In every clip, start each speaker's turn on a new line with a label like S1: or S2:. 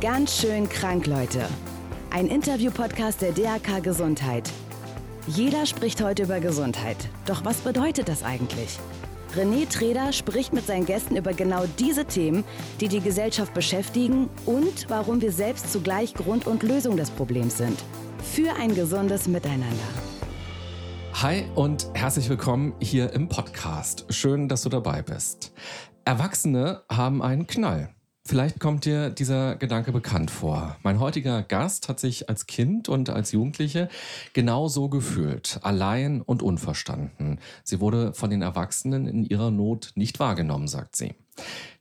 S1: Ganz schön krank, Leute. Ein Interview-Podcast der DAK Gesundheit. Jeder spricht heute über Gesundheit. Doch was bedeutet das eigentlich? René Treder spricht mit seinen Gästen über genau diese Themen, die die Gesellschaft beschäftigen und warum wir selbst zugleich Grund und Lösung des Problems sind. Für ein gesundes Miteinander.
S2: Hi und herzlich willkommen hier im Podcast. Schön, dass du dabei bist. Erwachsene haben einen Knall. Vielleicht kommt dir dieser Gedanke bekannt vor. Mein heutiger Gast hat sich als Kind und als Jugendliche genauso gefühlt, allein und unverstanden. Sie wurde von den Erwachsenen in ihrer Not nicht wahrgenommen, sagt sie.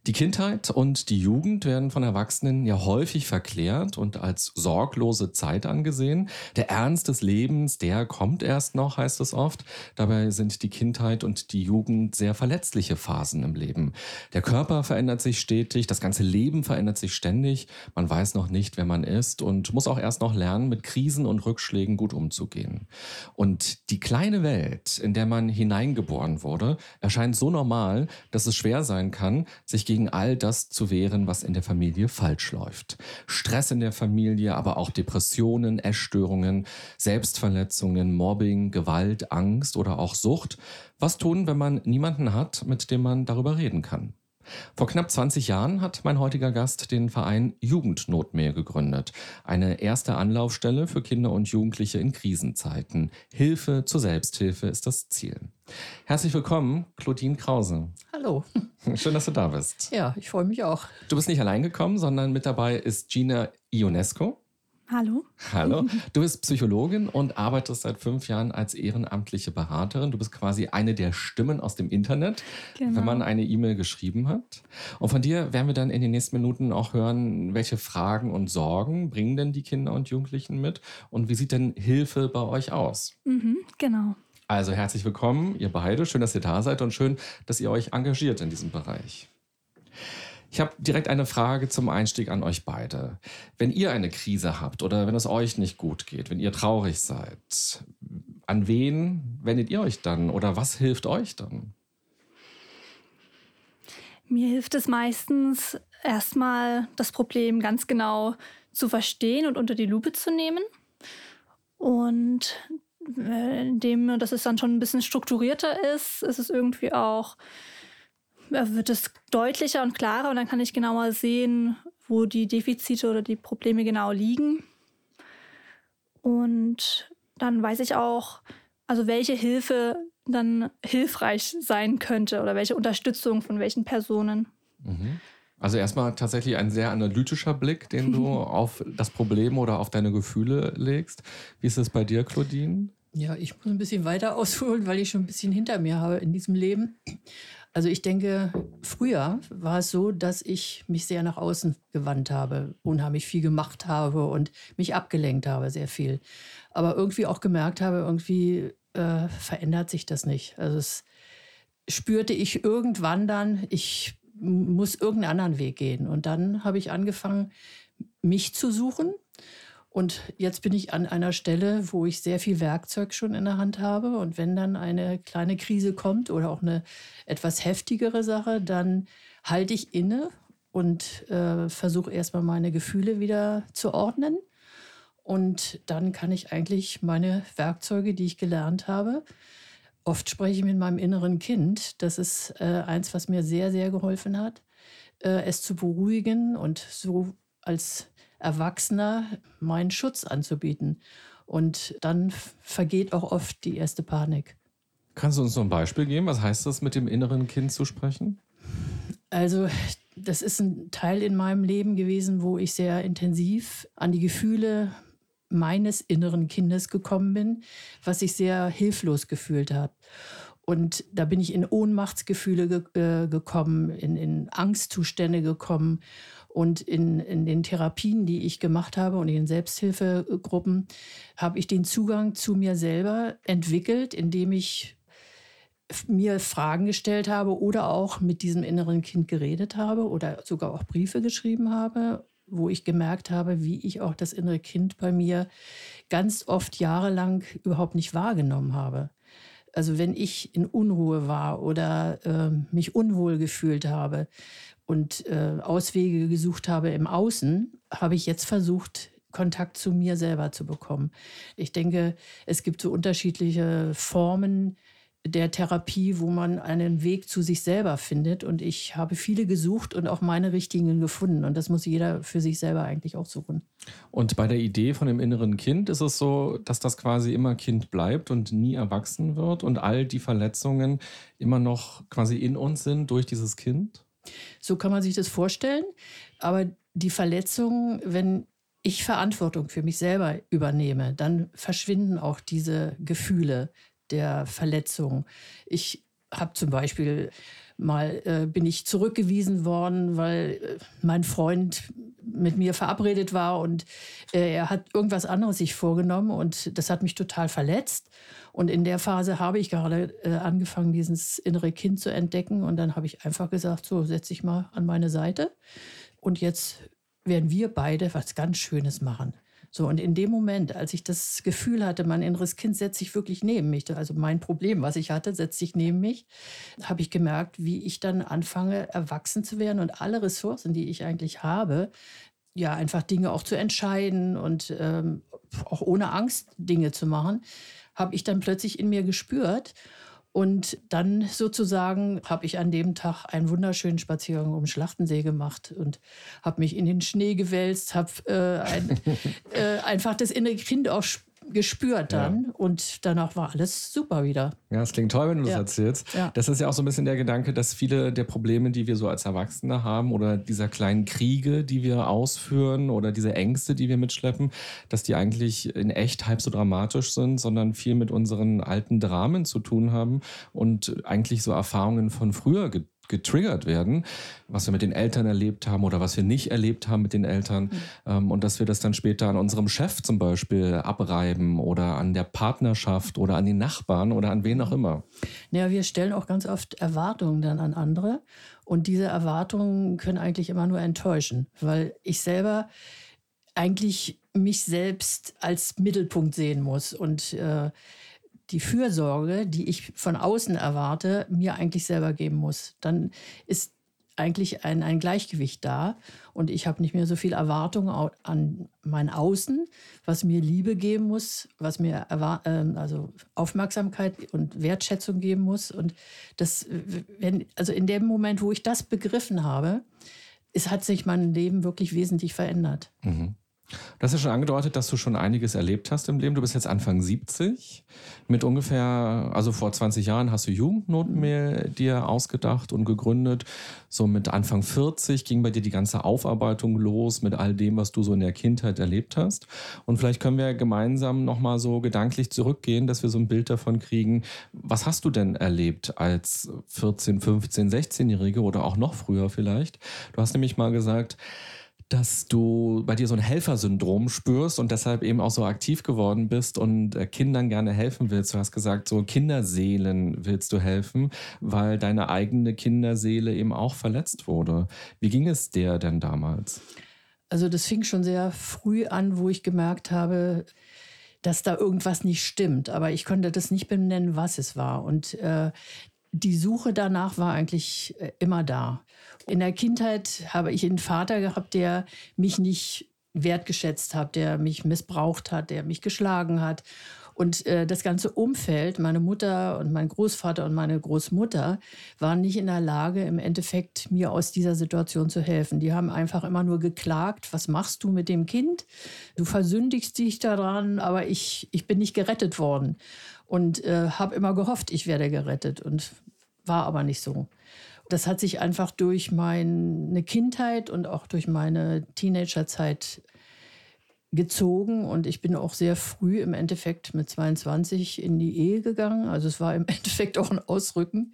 S2: Die Kindheit und die Jugend werden von Erwachsenen ja häufig verklärt und als sorglose Zeit angesehen. Der Ernst des Lebens, der kommt erst noch, heißt es oft. Dabei sind die Kindheit und die Jugend sehr verletzliche Phasen im Leben. Der Körper verändert sich stetig, das ganze Leben verändert sich ständig. Man weiß noch nicht, wer man ist und muss auch erst noch lernen, mit Krisen und Rückschlägen gut umzugehen. Und die kleine Welt, in der man hineingeboren wurde, erscheint so normal, dass es schwer sein kann, sich gegen all das zu wehren, was in der Familie falsch läuft. Stress in der Familie, aber auch Depressionen, Essstörungen, Selbstverletzungen, Mobbing, Gewalt, Angst oder auch Sucht. Was tun, wenn man niemanden hat, mit dem man darüber reden kann? Vor knapp 20 Jahren hat mein heutiger Gast den Verein Jugendnotmeer gegründet. Eine erste Anlaufstelle für Kinder und Jugendliche in Krisenzeiten. Hilfe zur Selbsthilfe ist das Ziel. Herzlich willkommen, Claudine Krause.
S3: Hallo.
S2: Schön, dass du da bist.
S3: Ja, ich freue mich auch.
S2: Du bist nicht allein gekommen, sondern mit dabei ist Gina Ionesco.
S4: Hallo.
S2: Hallo. Du bist Psychologin und arbeitest seit fünf Jahren als ehrenamtliche Beraterin. Du bist quasi eine der Stimmen aus dem Internet, genau. wenn man eine E-Mail geschrieben hat. Und von dir werden wir dann in den nächsten Minuten auch hören, welche Fragen und Sorgen bringen denn die Kinder und Jugendlichen mit und wie sieht denn Hilfe bei euch aus?
S4: Mhm, genau.
S2: Also herzlich willkommen, ihr beide. Schön, dass ihr da seid und schön, dass ihr euch engagiert in diesem Bereich. Ich habe direkt eine Frage zum Einstieg an euch beide. Wenn ihr eine Krise habt oder wenn es euch nicht gut geht, wenn ihr traurig seid, an wen wendet ihr euch dann oder was hilft euch dann?
S4: Mir hilft es meistens erstmal das Problem ganz genau zu verstehen und unter die Lupe zu nehmen. Und äh, indem dass es dann schon ein bisschen strukturierter ist, ist es irgendwie auch wird es deutlicher und klarer und dann kann ich genauer sehen, wo die Defizite oder die Probleme genau liegen. Und dann weiß ich auch, also welche Hilfe dann hilfreich sein könnte oder welche Unterstützung von welchen Personen.
S2: Mhm. Also erstmal tatsächlich ein sehr analytischer Blick, den du auf das Problem oder auf deine Gefühle legst. Wie ist es bei dir, Claudine?
S3: Ja, ich muss ein bisschen weiter ausholen, weil ich schon ein bisschen hinter mir habe in diesem Leben. Also ich denke, früher war es so, dass ich mich sehr nach außen gewandt habe, unheimlich viel gemacht habe und mich abgelenkt habe, sehr viel. Aber irgendwie auch gemerkt habe, irgendwie äh, verändert sich das nicht. Also es spürte ich irgendwann dann, ich muss irgendeinen anderen Weg gehen. Und dann habe ich angefangen, mich zu suchen und jetzt bin ich an einer Stelle, wo ich sehr viel Werkzeug schon in der Hand habe. Und wenn dann eine kleine Krise kommt oder auch eine etwas heftigere Sache, dann halte ich inne und äh, versuche erstmal meine Gefühle wieder zu ordnen. Und dann kann ich eigentlich meine Werkzeuge, die ich gelernt habe, oft spreche ich mit meinem inneren Kind. Das ist äh, eins, was mir sehr, sehr geholfen hat, äh, es zu beruhigen und so als Erwachsener meinen Schutz anzubieten. Und dann vergeht auch oft die erste Panik.
S2: Kannst du uns noch ein Beispiel geben? Was heißt das, mit dem inneren Kind zu sprechen?
S3: Also, das ist ein Teil in meinem Leben gewesen, wo ich sehr intensiv an die Gefühle meines inneren Kindes gekommen bin, was sich sehr hilflos gefühlt hat. Und da bin ich in Ohnmachtsgefühle ge äh, gekommen, in, in Angstzustände gekommen. Und in, in den Therapien, die ich gemacht habe und in den Selbsthilfegruppen, habe ich den Zugang zu mir selber entwickelt, indem ich mir Fragen gestellt habe oder auch mit diesem inneren Kind geredet habe oder sogar auch Briefe geschrieben habe, wo ich gemerkt habe, wie ich auch das innere Kind bei mir ganz oft jahrelang überhaupt nicht wahrgenommen habe. Also wenn ich in Unruhe war oder äh, mich unwohl gefühlt habe und äh, Auswege gesucht habe im Außen, habe ich jetzt versucht, Kontakt zu mir selber zu bekommen. Ich denke, es gibt so unterschiedliche Formen der Therapie, wo man einen Weg zu sich selber findet. Und ich habe viele gesucht und auch meine richtigen gefunden. Und das muss jeder für sich selber eigentlich auch suchen.
S2: Und bei der Idee von dem inneren Kind ist es so, dass das quasi immer Kind bleibt und nie erwachsen wird und all die Verletzungen immer noch quasi in uns sind durch dieses Kind?
S3: So kann man sich das vorstellen. Aber die Verletzungen, wenn ich Verantwortung für mich selber übernehme, dann verschwinden auch diese Gefühle der Verletzung. Ich habe zum Beispiel mal äh, bin ich zurückgewiesen worden, weil äh, mein Freund mit mir verabredet war und äh, er hat irgendwas anderes sich vorgenommen und das hat mich total verletzt. Und in der Phase habe ich gerade äh, angefangen, dieses innere Kind zu entdecken und dann habe ich einfach gesagt, so setz dich mal an meine Seite und jetzt werden wir beide was ganz Schönes machen. So, und in dem Moment, als ich das Gefühl hatte, mein inneres Kind setzt sich wirklich neben mich, also mein Problem, was ich hatte, setzt sich neben mich, habe ich gemerkt, wie ich dann anfange, erwachsen zu werden und alle Ressourcen, die ich eigentlich habe, ja, einfach Dinge auch zu entscheiden und ähm, auch ohne Angst Dinge zu machen, habe ich dann plötzlich in mir gespürt. Und dann sozusagen habe ich an dem Tag einen wunderschönen Spaziergang um Schlachtensee gemacht und habe mich in den Schnee gewälzt, habe äh, ein, äh, einfach das innere Kind auch gespürt dann ja. und danach war alles super wieder.
S2: Ja, es klingt toll, wenn du ja. das erzählst. Ja. Das ist ja auch so ein bisschen der Gedanke, dass viele der Probleme, die wir so als Erwachsene haben oder dieser kleinen Kriege, die wir ausführen oder diese Ängste, die wir mitschleppen, dass die eigentlich in echt halb so dramatisch sind, sondern viel mit unseren alten Dramen zu tun haben und eigentlich so Erfahrungen von früher getriggert werden, was wir mit den Eltern erlebt haben oder was wir nicht erlebt haben mit den Eltern. Mhm. Ähm, und dass wir das dann später an unserem Chef zum Beispiel abreiben oder an der Partnerschaft oder an den Nachbarn oder an wen auch immer.
S3: Ja, wir stellen auch ganz oft Erwartungen dann an andere. Und diese Erwartungen können eigentlich immer nur enttäuschen, weil ich selber eigentlich mich selbst als Mittelpunkt sehen muss und äh, die Fürsorge, die ich von außen erwarte, mir eigentlich selber geben muss. Dann ist eigentlich ein, ein Gleichgewicht da und ich habe nicht mehr so viel Erwartung an mein Außen, was mir Liebe geben muss, was mir äh, also Aufmerksamkeit und Wertschätzung geben muss. Und das, wenn, also in dem Moment, wo ich das begriffen habe, es hat sich mein Leben wirklich wesentlich verändert.
S2: Mhm. Du hast ja schon angedeutet, dass du schon einiges erlebt hast im Leben. Du bist jetzt Anfang 70. Mit ungefähr, also vor 20 Jahren hast du Jugendnoten mir dir ausgedacht und gegründet. So mit Anfang 40 ging bei dir die ganze Aufarbeitung los mit all dem, was du so in der Kindheit erlebt hast. Und vielleicht können wir gemeinsam nochmal so gedanklich zurückgehen, dass wir so ein Bild davon kriegen. Was hast du denn erlebt als 14, 15, 16-Jährige oder auch noch früher vielleicht? Du hast nämlich mal gesagt, dass du bei dir so ein Helfersyndrom spürst und deshalb eben auch so aktiv geworden bist und äh, Kindern gerne helfen willst. Du hast gesagt, so Kinderseelen willst du helfen, weil deine eigene Kinderseele eben auch verletzt wurde. Wie ging es dir denn damals?
S3: Also das fing schon sehr früh an, wo ich gemerkt habe, dass da irgendwas nicht stimmt. Aber ich konnte das nicht benennen, was es war. Und äh, die Suche danach war eigentlich äh, immer da. In der Kindheit habe ich einen Vater gehabt, der mich nicht wertgeschätzt hat, der mich missbraucht hat, der mich geschlagen hat. Und äh, das ganze Umfeld, meine Mutter und mein Großvater und meine Großmutter, waren nicht in der Lage, im Endeffekt mir aus dieser Situation zu helfen. Die haben einfach immer nur geklagt, was machst du mit dem Kind? Du versündigst dich daran, aber ich, ich bin nicht gerettet worden. Und äh, habe immer gehofft, ich werde gerettet und war aber nicht so. Das hat sich einfach durch meine Kindheit und auch durch meine Teenagerzeit gezogen und ich bin auch sehr früh im Endeffekt mit 22 in die Ehe gegangen. Also es war im Endeffekt auch ein Ausrücken.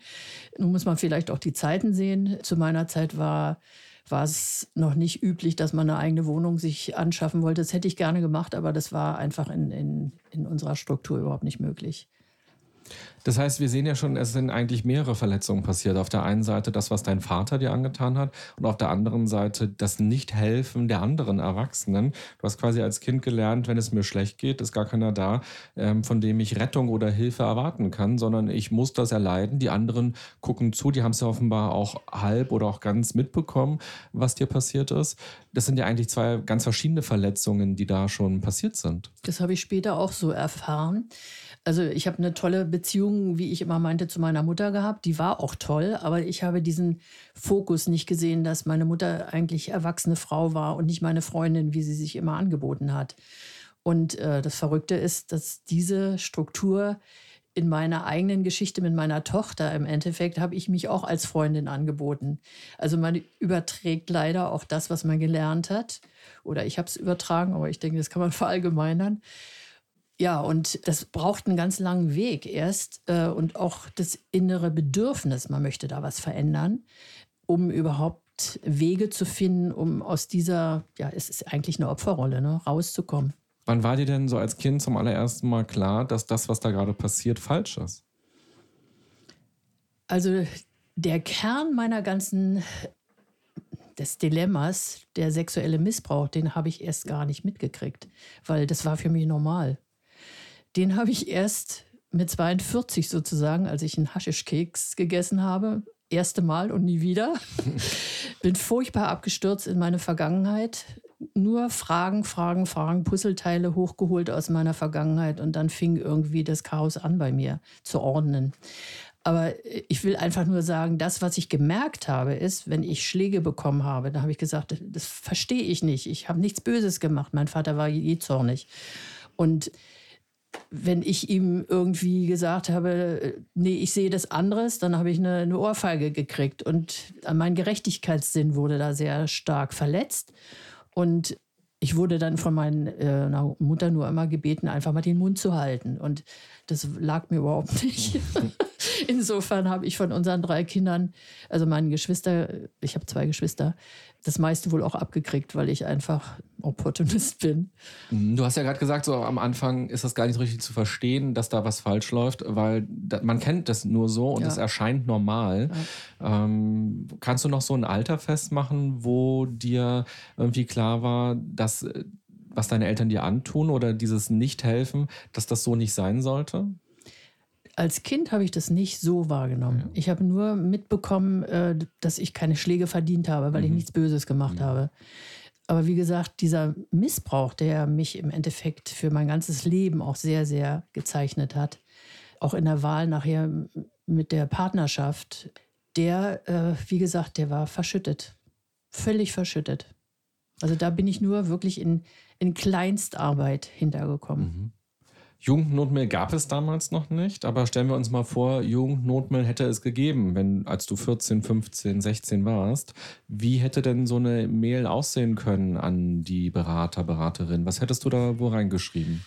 S3: Nun muss man vielleicht auch die Zeiten sehen. Zu meiner Zeit war, war es noch nicht üblich, dass man eine eigene Wohnung sich anschaffen wollte. Das hätte ich gerne gemacht, aber das war einfach in, in, in unserer Struktur überhaupt nicht möglich.
S2: Das heißt, wir sehen ja schon, es sind eigentlich mehrere Verletzungen passiert. Auf der einen Seite das, was dein Vater dir angetan hat und auf der anderen Seite das Nichthelfen der anderen Erwachsenen. Du hast quasi als Kind gelernt, wenn es mir schlecht geht, ist gar keiner da, ähm, von dem ich Rettung oder Hilfe erwarten kann, sondern ich muss das erleiden. Die anderen gucken zu, die haben es ja offenbar auch halb oder auch ganz mitbekommen, was dir passiert ist. Das sind ja eigentlich zwei ganz verschiedene Verletzungen, die da schon passiert sind.
S3: Das habe ich später auch so erfahren. Also ich habe eine tolle Beziehung, wie ich immer meinte, zu meiner Mutter gehabt. Die war auch toll, aber ich habe diesen Fokus nicht gesehen, dass meine Mutter eigentlich erwachsene Frau war und nicht meine Freundin, wie sie sich immer angeboten hat. Und äh, das Verrückte ist, dass diese Struktur in meiner eigenen Geschichte mit meiner Tochter im Endeffekt habe ich mich auch als Freundin angeboten. Also man überträgt leider auch das, was man gelernt hat. Oder ich habe es übertragen, aber ich denke, das kann man verallgemeinern. Ja, und das braucht einen ganz langen Weg erst äh, und auch das innere Bedürfnis, man möchte da was verändern, um überhaupt Wege zu finden, um aus dieser, ja, es ist eigentlich eine Opferrolle, ne, rauszukommen.
S2: Wann war dir denn so als Kind zum allerersten Mal klar, dass das, was da gerade passiert, falsch ist?
S3: Also der Kern meiner ganzen des Dilemmas, der sexuelle Missbrauch, den habe ich erst gar nicht mitgekriegt, weil das war für mich normal den habe ich erst mit 42 sozusagen, als ich einen Haschischkeks gegessen habe, erste Mal und nie wieder. Bin furchtbar abgestürzt in meine Vergangenheit. Nur Fragen, Fragen, Fragen, Puzzleteile hochgeholt aus meiner Vergangenheit und dann fing irgendwie das Chaos an bei mir zu ordnen. Aber ich will einfach nur sagen, das, was ich gemerkt habe, ist, wenn ich Schläge bekommen habe, da habe ich gesagt, das verstehe ich nicht. Ich habe nichts Böses gemacht. Mein Vater war je zornig. Und wenn ich ihm irgendwie gesagt habe, nee, ich sehe das anderes, dann habe ich eine, eine Ohrfeige gekriegt. Und mein Gerechtigkeitssinn wurde da sehr stark verletzt. Und ich wurde dann von meiner äh, Mutter nur immer gebeten, einfach mal den Mund zu halten. Und das lag mir überhaupt nicht. Insofern habe ich von unseren drei Kindern, also meinen Geschwister, ich habe zwei Geschwister, das meiste wohl auch abgekriegt, weil ich einfach Opportunist bin.
S2: Mhm, du hast ja gerade gesagt, so am Anfang ist das gar nicht so richtig zu verstehen, dass da was falsch läuft, weil man kennt das nur so und es ja. erscheint normal. Ja. Ähm, kannst du noch so ein Alter festmachen, wo dir irgendwie klar war, dass äh, was deine Eltern dir antun oder dieses Nicht-Helfen, dass das so nicht sein sollte?
S3: Als Kind habe ich das nicht so wahrgenommen. Ja. Ich habe nur mitbekommen, äh, dass ich keine Schläge verdient habe, weil mhm. ich nichts Böses gemacht mhm. habe. Aber wie gesagt, dieser Missbrauch, der mich im Endeffekt für mein ganzes Leben auch sehr, sehr gezeichnet hat, auch in der Wahl nachher mit der Partnerschaft, der, äh, wie gesagt, der war verschüttet. Völlig verschüttet. Also da bin ich nur wirklich in, in Kleinstarbeit hintergekommen. Mhm.
S2: Jugendnotmail gab es damals noch nicht, aber stellen wir uns mal vor, Jugendnotmail hätte es gegeben, wenn als du 14, 15, 16 warst. Wie hätte denn so eine Mail aussehen können an die Berater, Beraterin? Was hättest du da wo reingeschrieben?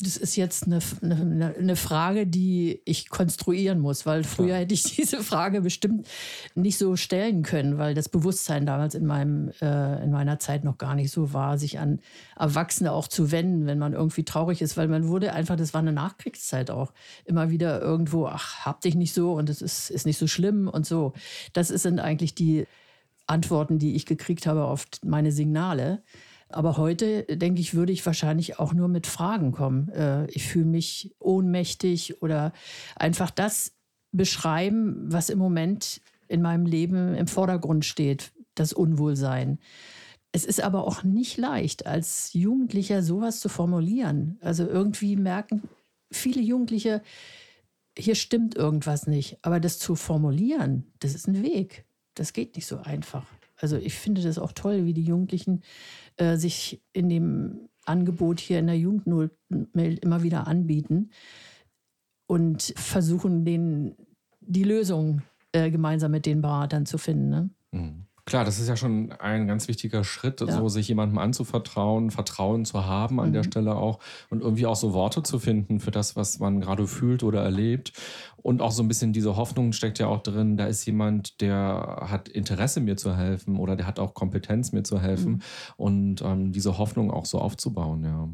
S3: Das ist jetzt eine, eine, eine, Frage, die ich konstruieren muss, weil früher Klar. hätte ich diese Frage bestimmt nicht so stellen können, weil das Bewusstsein damals in, meinem, äh, in meiner Zeit noch gar nicht so war, sich an Erwachsene auch zu wenden, wenn man irgendwie traurig ist, weil man wurde einfach, das war eine Nachkriegszeit auch, immer wieder irgendwo, ach, hab dich nicht so und es ist, ist nicht so schlimm und so. Das sind eigentlich die Antworten, die ich gekriegt habe auf meine Signale. Aber heute, denke ich, würde ich wahrscheinlich auch nur mit Fragen kommen. Äh, ich fühle mich ohnmächtig oder einfach das beschreiben, was im Moment in meinem Leben im Vordergrund steht, das Unwohlsein. Es ist aber auch nicht leicht, als Jugendlicher sowas zu formulieren. Also irgendwie merken viele Jugendliche, hier stimmt irgendwas nicht. Aber das zu formulilieren, das ist ein Weg. Das geht nicht so einfach. Also ich finde das auch toll, wie die Jugendlichen äh, sich in dem Angebot hier in der Jugendnotmail immer wieder anbieten und versuchen, den, die Lösung äh, gemeinsam mit den Beratern zu finden. Ne?
S2: Mhm. Klar, das ist ja schon ein ganz wichtiger Schritt, ja. so sich jemandem anzuvertrauen, Vertrauen zu haben an mhm. der Stelle auch und irgendwie auch so Worte zu finden für das, was man gerade fühlt oder erlebt. Und auch so ein bisschen diese Hoffnung steckt ja auch drin, da ist jemand, der hat Interesse, mir zu helfen oder der hat auch Kompetenz, mir zu helfen. Mhm. Und ähm, diese Hoffnung auch so aufzubauen, ja.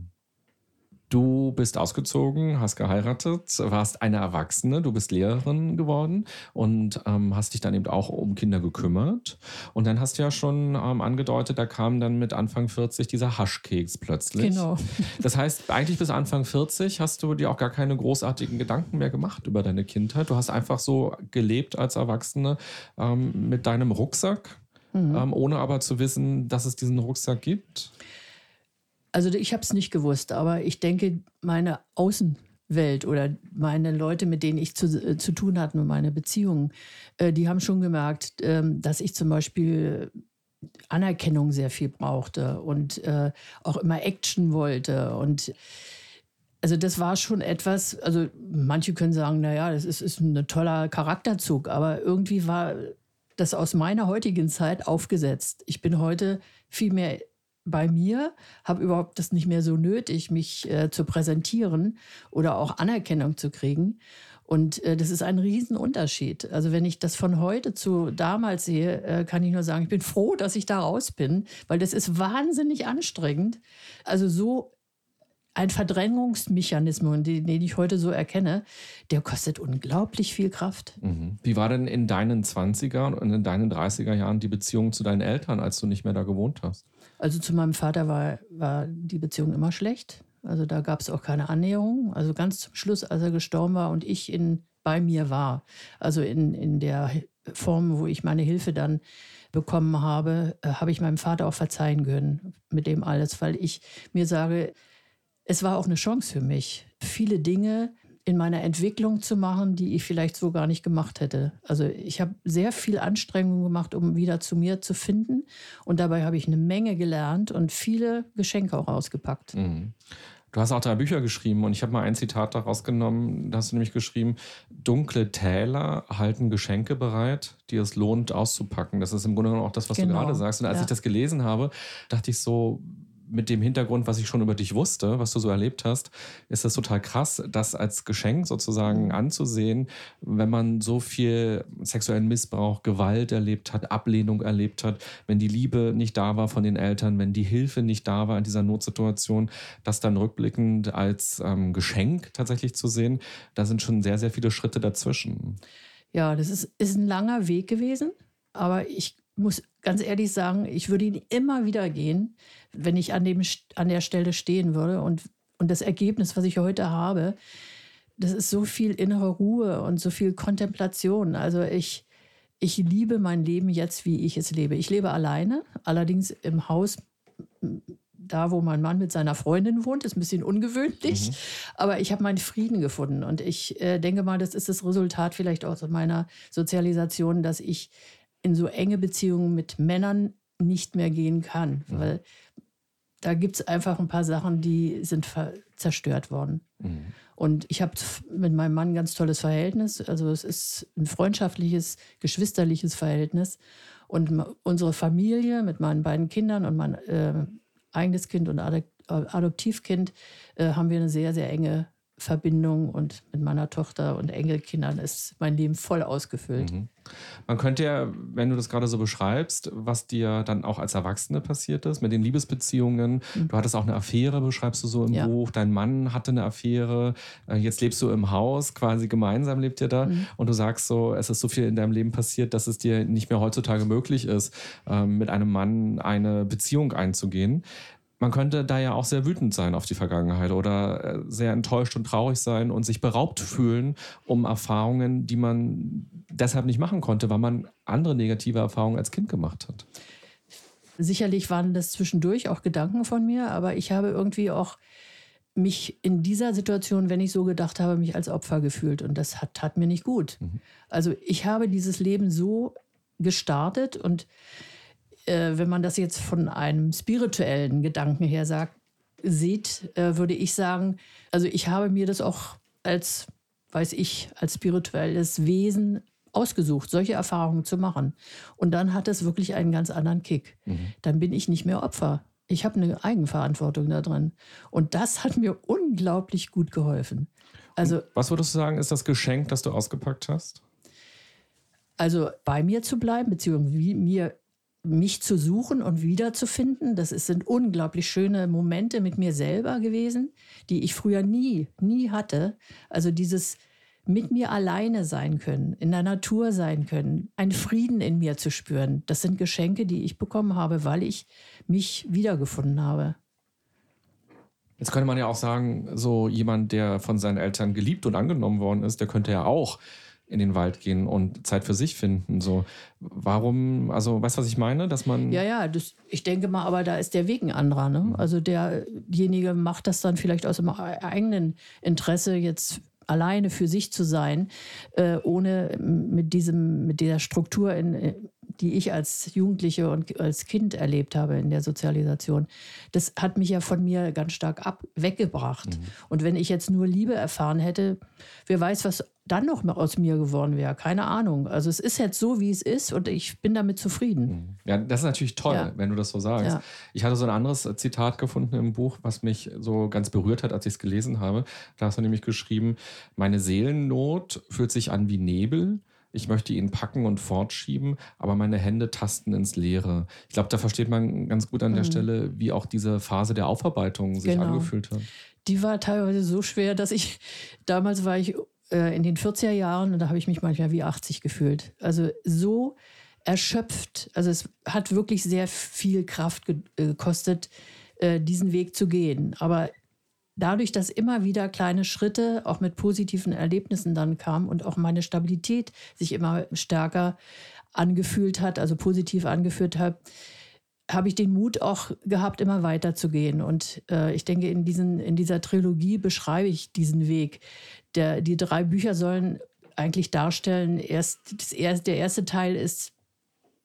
S2: Du bist ausgezogen, hast geheiratet, warst eine Erwachsene, du bist Lehrerin geworden und ähm, hast dich dann eben auch um Kinder gekümmert. Und dann hast du ja schon ähm, angedeutet, da kam dann mit Anfang 40 dieser Haschkeks plötzlich.
S3: Genau.
S2: Das heißt, eigentlich bis Anfang 40 hast du dir auch gar keine großartigen Gedanken mehr gemacht über deine Kindheit. Du hast einfach so gelebt als Erwachsene ähm, mit deinem Rucksack, mhm. Ähm, ohne aber zu wissen, dass es diesen Rucksack gibt.
S3: Also ich habe es nicht gewusst, aber ich denke, meine Außenwelt oder meine Leute, mit denen ich zu, äh, zu tun hatte und meine Beziehungen, äh, die haben schon gemerkt, äh, dass ich zum Beispiel Anerkennung sehr viel brauchte und äh, auch immer Action wollte und also das war schon etwas, also manche können sagen, naja, das ist, ist ein toller Charakterzug, aber irgendwie war das aus meiner heutigen Zeit aufgesetzt. Ich bin heute viel mehr bei mir, habe überhaupt das nicht mehr so nötig, mich äh, zu präsentieren oder auch Anerkennung zu kriegen. Und äh, das ist ein Riesenunterschied. Also wenn ich das von heute zu damals sehe, äh, kann ich nur sagen, ich bin froh, dass ich da raus bin, weil das ist wahnsinnig anstrengend. Also so ein Verdrängungsmechanismus, den, den, ich heute so erkenne, der kostet unglaublich viel Kraft.
S2: Mhm. Wie war denn in deinen 20er und in deinen 30er Jahren die Beziehung zu deinen Eltern, als du nicht mehr da gewohnt hast?
S3: Also zu meinem Vater war, war die Beziehung immer schlecht. Also da gab es auch keine Annäherung. Also ganz zum Schluss, als er gestorben war und ich in, bei mir war, also in, in der Form, wo ich meine Hilfe dann bekommen habe, äh, habe ich meinem Vater auch verzeihen können mit dem alles, weil ich mir sage, es war auch eine Chance für mich, viele Dinge in meiner Entwicklung zu machen, die ich vielleicht so gar nicht gemacht hätte. Also ich habe sehr viel Anstrengung gemacht, um wieder zu mir zu finden. Und dabei habe ich eine Menge gelernt und viele Geschenke auch ausgepackt. Mhm.
S2: Du hast auch drei Bücher geschrieben und ich habe mal ein Zitat daraus genommen. Da hast du nämlich geschrieben, dunkle Täler halten Geschenke bereit, die es lohnt auszupacken. Das ist im Grunde genommen auch das, was genau. du gerade sagst. Und als ja. ich das gelesen habe, dachte ich so, mit dem Hintergrund, was ich schon über dich wusste, was du so erlebt hast, ist das total krass, das als Geschenk sozusagen mhm. anzusehen, wenn man so viel sexuellen Missbrauch, Gewalt erlebt hat, Ablehnung erlebt hat, wenn die Liebe nicht da war von den Eltern, wenn die Hilfe nicht da war in dieser Notsituation, das dann rückblickend als ähm, Geschenk tatsächlich zu sehen, da sind schon sehr, sehr viele Schritte dazwischen.
S3: Ja, das ist, ist ein langer Weg gewesen, aber ich muss ganz ehrlich sagen, ich würde ihn immer wieder gehen, wenn ich an, dem, an der Stelle stehen würde. Und, und das Ergebnis, was ich heute habe, das ist so viel innere Ruhe und so viel Kontemplation. Also ich, ich liebe mein Leben jetzt, wie ich es lebe. Ich lebe alleine, allerdings im Haus, da wo mein Mann mit seiner Freundin wohnt, ist ein bisschen ungewöhnlich. Mhm. Aber ich habe meinen Frieden gefunden. Und ich äh, denke mal, das ist das Resultat vielleicht auch meiner Sozialisation, dass ich in so enge Beziehungen mit Männern nicht mehr gehen kann. Mhm. Weil da gibt es einfach ein paar Sachen, die sind zerstört worden. Mhm. Und ich habe mit meinem Mann ein ganz tolles Verhältnis. Also es ist ein freundschaftliches, geschwisterliches Verhältnis. Und unsere Familie mit meinen beiden Kindern und mein äh, eigenes Kind und Adoptivkind äh, haben wir eine sehr, sehr enge Verbindung und mit meiner Tochter und Enkelkindern ist mein Leben voll ausgefüllt. Mhm.
S2: Man könnte ja, wenn du das gerade so beschreibst, was dir dann auch als Erwachsene passiert ist, mit den Liebesbeziehungen. Mhm. Du hattest auch eine Affäre, beschreibst du so im ja. Buch. Dein Mann hatte eine Affäre. Äh, jetzt lebst du im Haus, quasi gemeinsam lebt ihr da. Mhm. Und du sagst so, es ist so viel in deinem Leben passiert, dass es dir nicht mehr heutzutage möglich ist, ähm, mit einem Mann eine Beziehung einzugehen man könnte da ja auch sehr wütend sein auf die Vergangenheit oder äh, sehr enttäuscht und traurig sein und sich beraubt fühlen um Erfahrungen, die man deshalb nicht machen konnte, weil man andere negative Erfahrungen als Kind gemacht hat.
S3: Sicherlich waren das zwischendurch auch Gedanken von mir, aber ich habe irgendwie auch mich in dieser Situation, wenn ich so gedacht habe, mich als Opfer gefühlt und das hat, tat mir nicht gut. Mhm. Also ich habe dieses Leben so gestartet und äh, wenn man das jetzt von einem spirituellen Gedanken her sagt, sieht, äh, würde ich sagen, also ich habe mir das auch als, weiß ich, als spirituelles Wesen ausgesucht, solche Erfahrungen zu machen. Und dann hat es wirklich einen ganz anderen Kick. Mhm. Dann bin ich nicht mehr Opfer. Ich habe eine Eigenverantwortung da drin. Und das hat mir unglaublich gut geholfen. Also,
S2: was würdest du sagen, ist das Geschenk, das du ausgepackt hast?
S3: Also bei mir zu bleiben, beziehungsweise mir mich zu suchen und wiederzufinden. Das sind unglaublich schöne Momente mit mir selber gewesen, die ich früher nie, nie hatte. Also dieses mit mir alleine sein können, in der Natur sein können, einen Frieden in mir zu spüren. Das sind Geschenke, die ich bekommen habe, weil ich mich wiedergefunden habe.
S2: Jetzt könnte man ja auch sagen, so jemand, der von seinen Eltern geliebt und angenommen worden ist, der könnte ja auch in den Wald gehen und Zeit für sich finden. So, warum, also weißt du, was ich meine? Dass man.
S3: Ja, ja, das, ich denke mal, aber da ist der Weg ein anderer. Ne? Also derjenige macht das dann vielleicht aus dem eigenen Interesse, jetzt alleine für sich zu sein, äh, ohne mit diesem, mit dieser Struktur in, die ich als Jugendliche und als Kind erlebt habe in der Sozialisation, das hat mich ja von mir ganz stark ab weggebracht. Mhm. Und wenn ich jetzt nur Liebe erfahren hätte, wer weiß, was dann noch aus mir geworden wäre. Keine Ahnung. Also es ist jetzt so, wie es ist und ich bin damit zufrieden. Mhm.
S2: Ja, das ist natürlich toll, ja. wenn du das so sagst. Ja. Ich hatte so ein anderes Zitat gefunden im Buch, was mich so ganz berührt hat, als ich es gelesen habe. Da hast du nämlich geschrieben, meine Seelennot fühlt sich an wie Nebel ich möchte ihn packen und fortschieben, aber meine Hände tasten ins Leere. Ich glaube, da versteht man ganz gut an der mhm. Stelle, wie auch diese Phase der Aufarbeitung sich genau. angefühlt hat.
S3: Die war teilweise so schwer, dass ich, damals war ich äh, in den 40er Jahren und da habe ich mich manchmal wie 80 gefühlt. Also so erschöpft. Also es hat wirklich sehr viel Kraft äh, gekostet, äh, diesen Weg zu gehen. Aber dadurch, dass immer wieder kleine Schritte auch mit positiven Erlebnissen dann kamen und auch meine Stabilität sich immer stärker angefühlt hat, also positiv angeführt hat, habe ich den Mut auch gehabt, immer weiterzugehen. Und äh, ich denke, in, diesen, in dieser Trilogie beschreibe ich diesen Weg. Der, die drei Bücher sollen eigentlich darstellen, erst, das, der erste Teil ist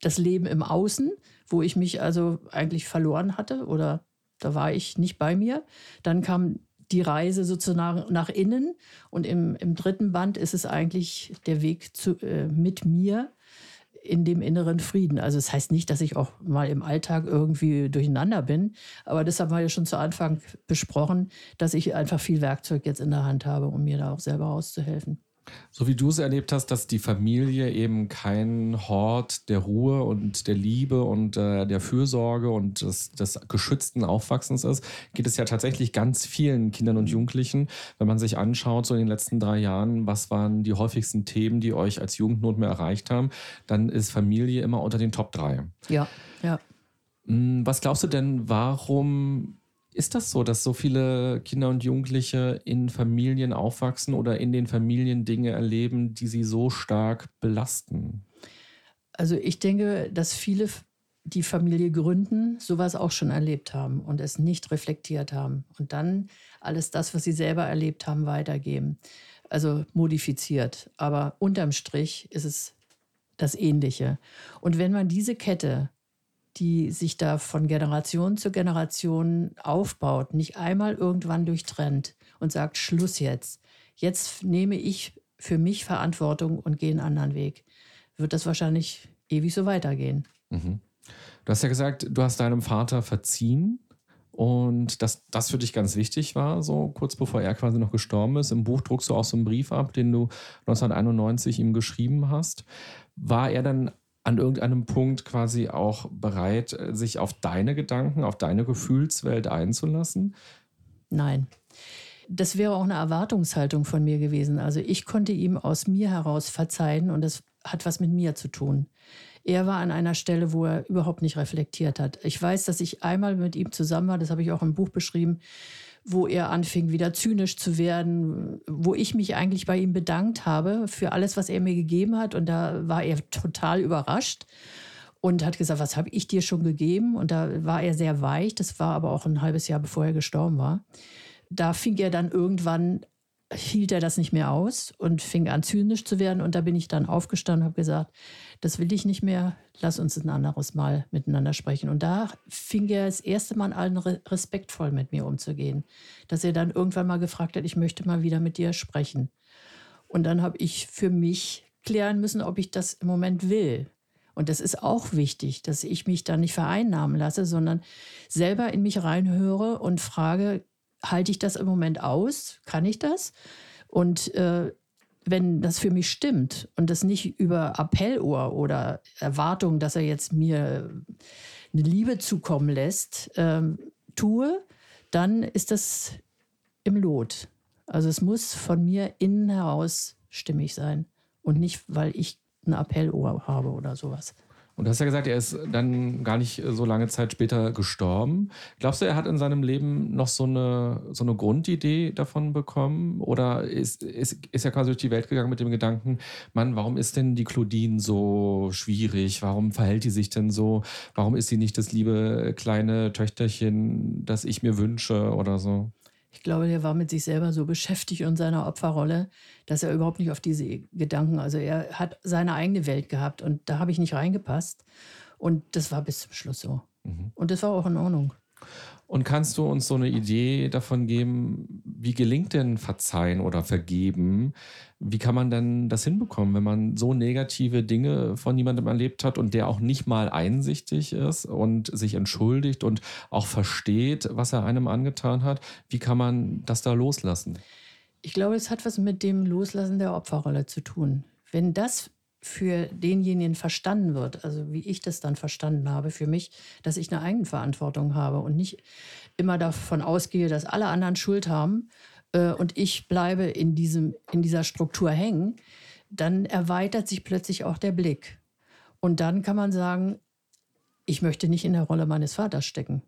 S3: das Leben im Außen, wo ich mich also eigentlich verloren hatte oder da war ich nicht bei mir. Dann kam die Reise sozusagen nach innen und im, im dritten Band ist es eigentlich der Weg zu, äh, mit mir in dem inneren Frieden. Also es das heißt nicht, dass ich auch mal im Alltag irgendwie durcheinander bin, aber das haben wir ja schon zu Anfang besprochen, dass ich einfach viel Werkzeug jetzt in der Hand habe, um mir da auch selber auszuhelfen.
S2: So wie du es erlebt hast, dass die Familie eben kein Hort der Ruhe und der Liebe und äh, der Fürsorge und des, des geschützten Aufwachsens ist, geht es ja tatsächlich ganz vielen Kindern und Jugendlichen. Wenn man sich anschaut, so in den letzten drei Jahren, was waren die häufigsten Themen, die euch als Jugendnot mehr erreicht haben, dann ist Familie immer unter den Top 3.
S3: Ja, ja.
S2: Hm, was glaubst du denn, warum ist das so, dass so viele Kinder und Jugendliche in Familien aufwachsen oder in den Familien Dinge erleben, die sie so stark belasten?
S3: Also ich denke, dass viele, die Familie gründen, sowas auch schon erlebt haben und es nicht reflektiert haben und dann alles das, was sie selber erlebt haben, weitergeben. Also modifiziert. Aber unterm Strich ist es das Ähnliche. Und wenn man diese Kette die sich da von Generation zu Generation aufbaut, nicht einmal irgendwann durchtrennt und sagt, Schluss jetzt. Jetzt nehme ich für mich Verantwortung und gehe einen anderen Weg. Wird das wahrscheinlich ewig so weitergehen.
S2: Mhm. Du hast ja gesagt, du hast deinem Vater verziehen und dass das für dich ganz wichtig war, so kurz bevor er quasi noch gestorben ist. Im Buch druckst du auch so einen Brief ab, den du 1991 ihm geschrieben hast. War er dann an irgendeinem Punkt quasi auch bereit, äh, sich auf deine Gedanken, auf deine Gefühlswelt einzulassen?
S3: Nein. Das wäre auch eine Erwartungshaltung von mir gewesen. Also ich konnte ihm aus mir heraus verzeihen und das hat was mit mir zu tun. Er war an einer Stelle, wo er überhaupt nicht reflektiert hat. Ich weiß, dass ich einmal mit ihm zusammen war, das habe ich auch im Buch beschrieben, wo er anfing, wieder zynisch zu werden, wo ich mich eigentlich bei ihm bedankt habe für alles, was er mir gegeben hat. Und da war er total überrascht und hat gesagt, was habe ich dir schon gegeben? Und da war er sehr weich. Das war aber auch ein halbes Jahr, bevor er gestorben war. Da fing er dann irgendwann hielt er das nicht mehr aus und fing an zynisch zu werden. Und da bin ich dann aufgestanden und habe gesagt, das will ich nicht mehr, lass uns ein anderes Mal miteinander sprechen. Und da fing er das erste Mal an, respektvoll mit mir umzugehen. Dass er dann irgendwann mal gefragt hat, ich möchte mal wieder mit dir sprechen. Und dann habe ich für mich klären müssen, ob ich das im Moment will. Und das ist auch wichtig, dass ich mich da nicht vereinnahmen lasse, sondern selber in mich reinhöre und frage, halte ich das im Moment aus? Kann ich das? Und äh, wenn das für mich stimmt und das nicht über Appellohr oder Erwartung, dass er jetzt mir eine Liebe zukommen lässt, ähm, tue, dann ist das im Lot. Also es muss von mir innen heraus stimmig sein und nicht, weil ich ein Appellohr habe oder sowas.
S2: Und du hast ja gesagt, er ist dann gar nicht so lange Zeit später gestorben. Glaubst du, er hat in seinem Leben noch so eine, so eine Grundidee davon bekommen? Oder ist, ist, ist er quasi durch die Welt gegangen mit dem Gedanken, Mann, warum ist denn die Claudine so schwierig? Warum verhält die sich denn so? Warum ist sie nicht das liebe kleine Töchterchen, das ich mir wünsche oder so?
S3: Ich glaube, der war mit sich selber so beschäftigt und seiner Opferrolle, dass er überhaupt nicht auf diese Gedanken, also er hat seine eigene Welt gehabt und da habe ich nicht reingepasst. Und das war bis zum Schluss so. Mhm. Und das war auch in Ordnung.
S2: Und kannst du uns so eine Idee davon geben, wie gelingt denn Verzeihen oder Vergeben? Wie kann man denn das hinbekommen, wenn man so negative Dinge von jemandem erlebt hat und der auch nicht mal einsichtig ist und sich entschuldigt und auch versteht, was er einem angetan hat? Wie kann man das da loslassen?
S3: Ich glaube, es hat was mit dem Loslassen der Opferrolle zu tun. Wenn das für denjenigen verstanden wird, also wie ich das dann verstanden habe für mich, dass ich eine Eigenverantwortung habe und nicht immer davon ausgehe, dass alle anderen Schuld haben äh, und ich bleibe in, diesem, in dieser Struktur hängen, dann erweitert sich plötzlich auch der Blick. Und dann kann man sagen, ich möchte nicht in der Rolle meines Vaters stecken.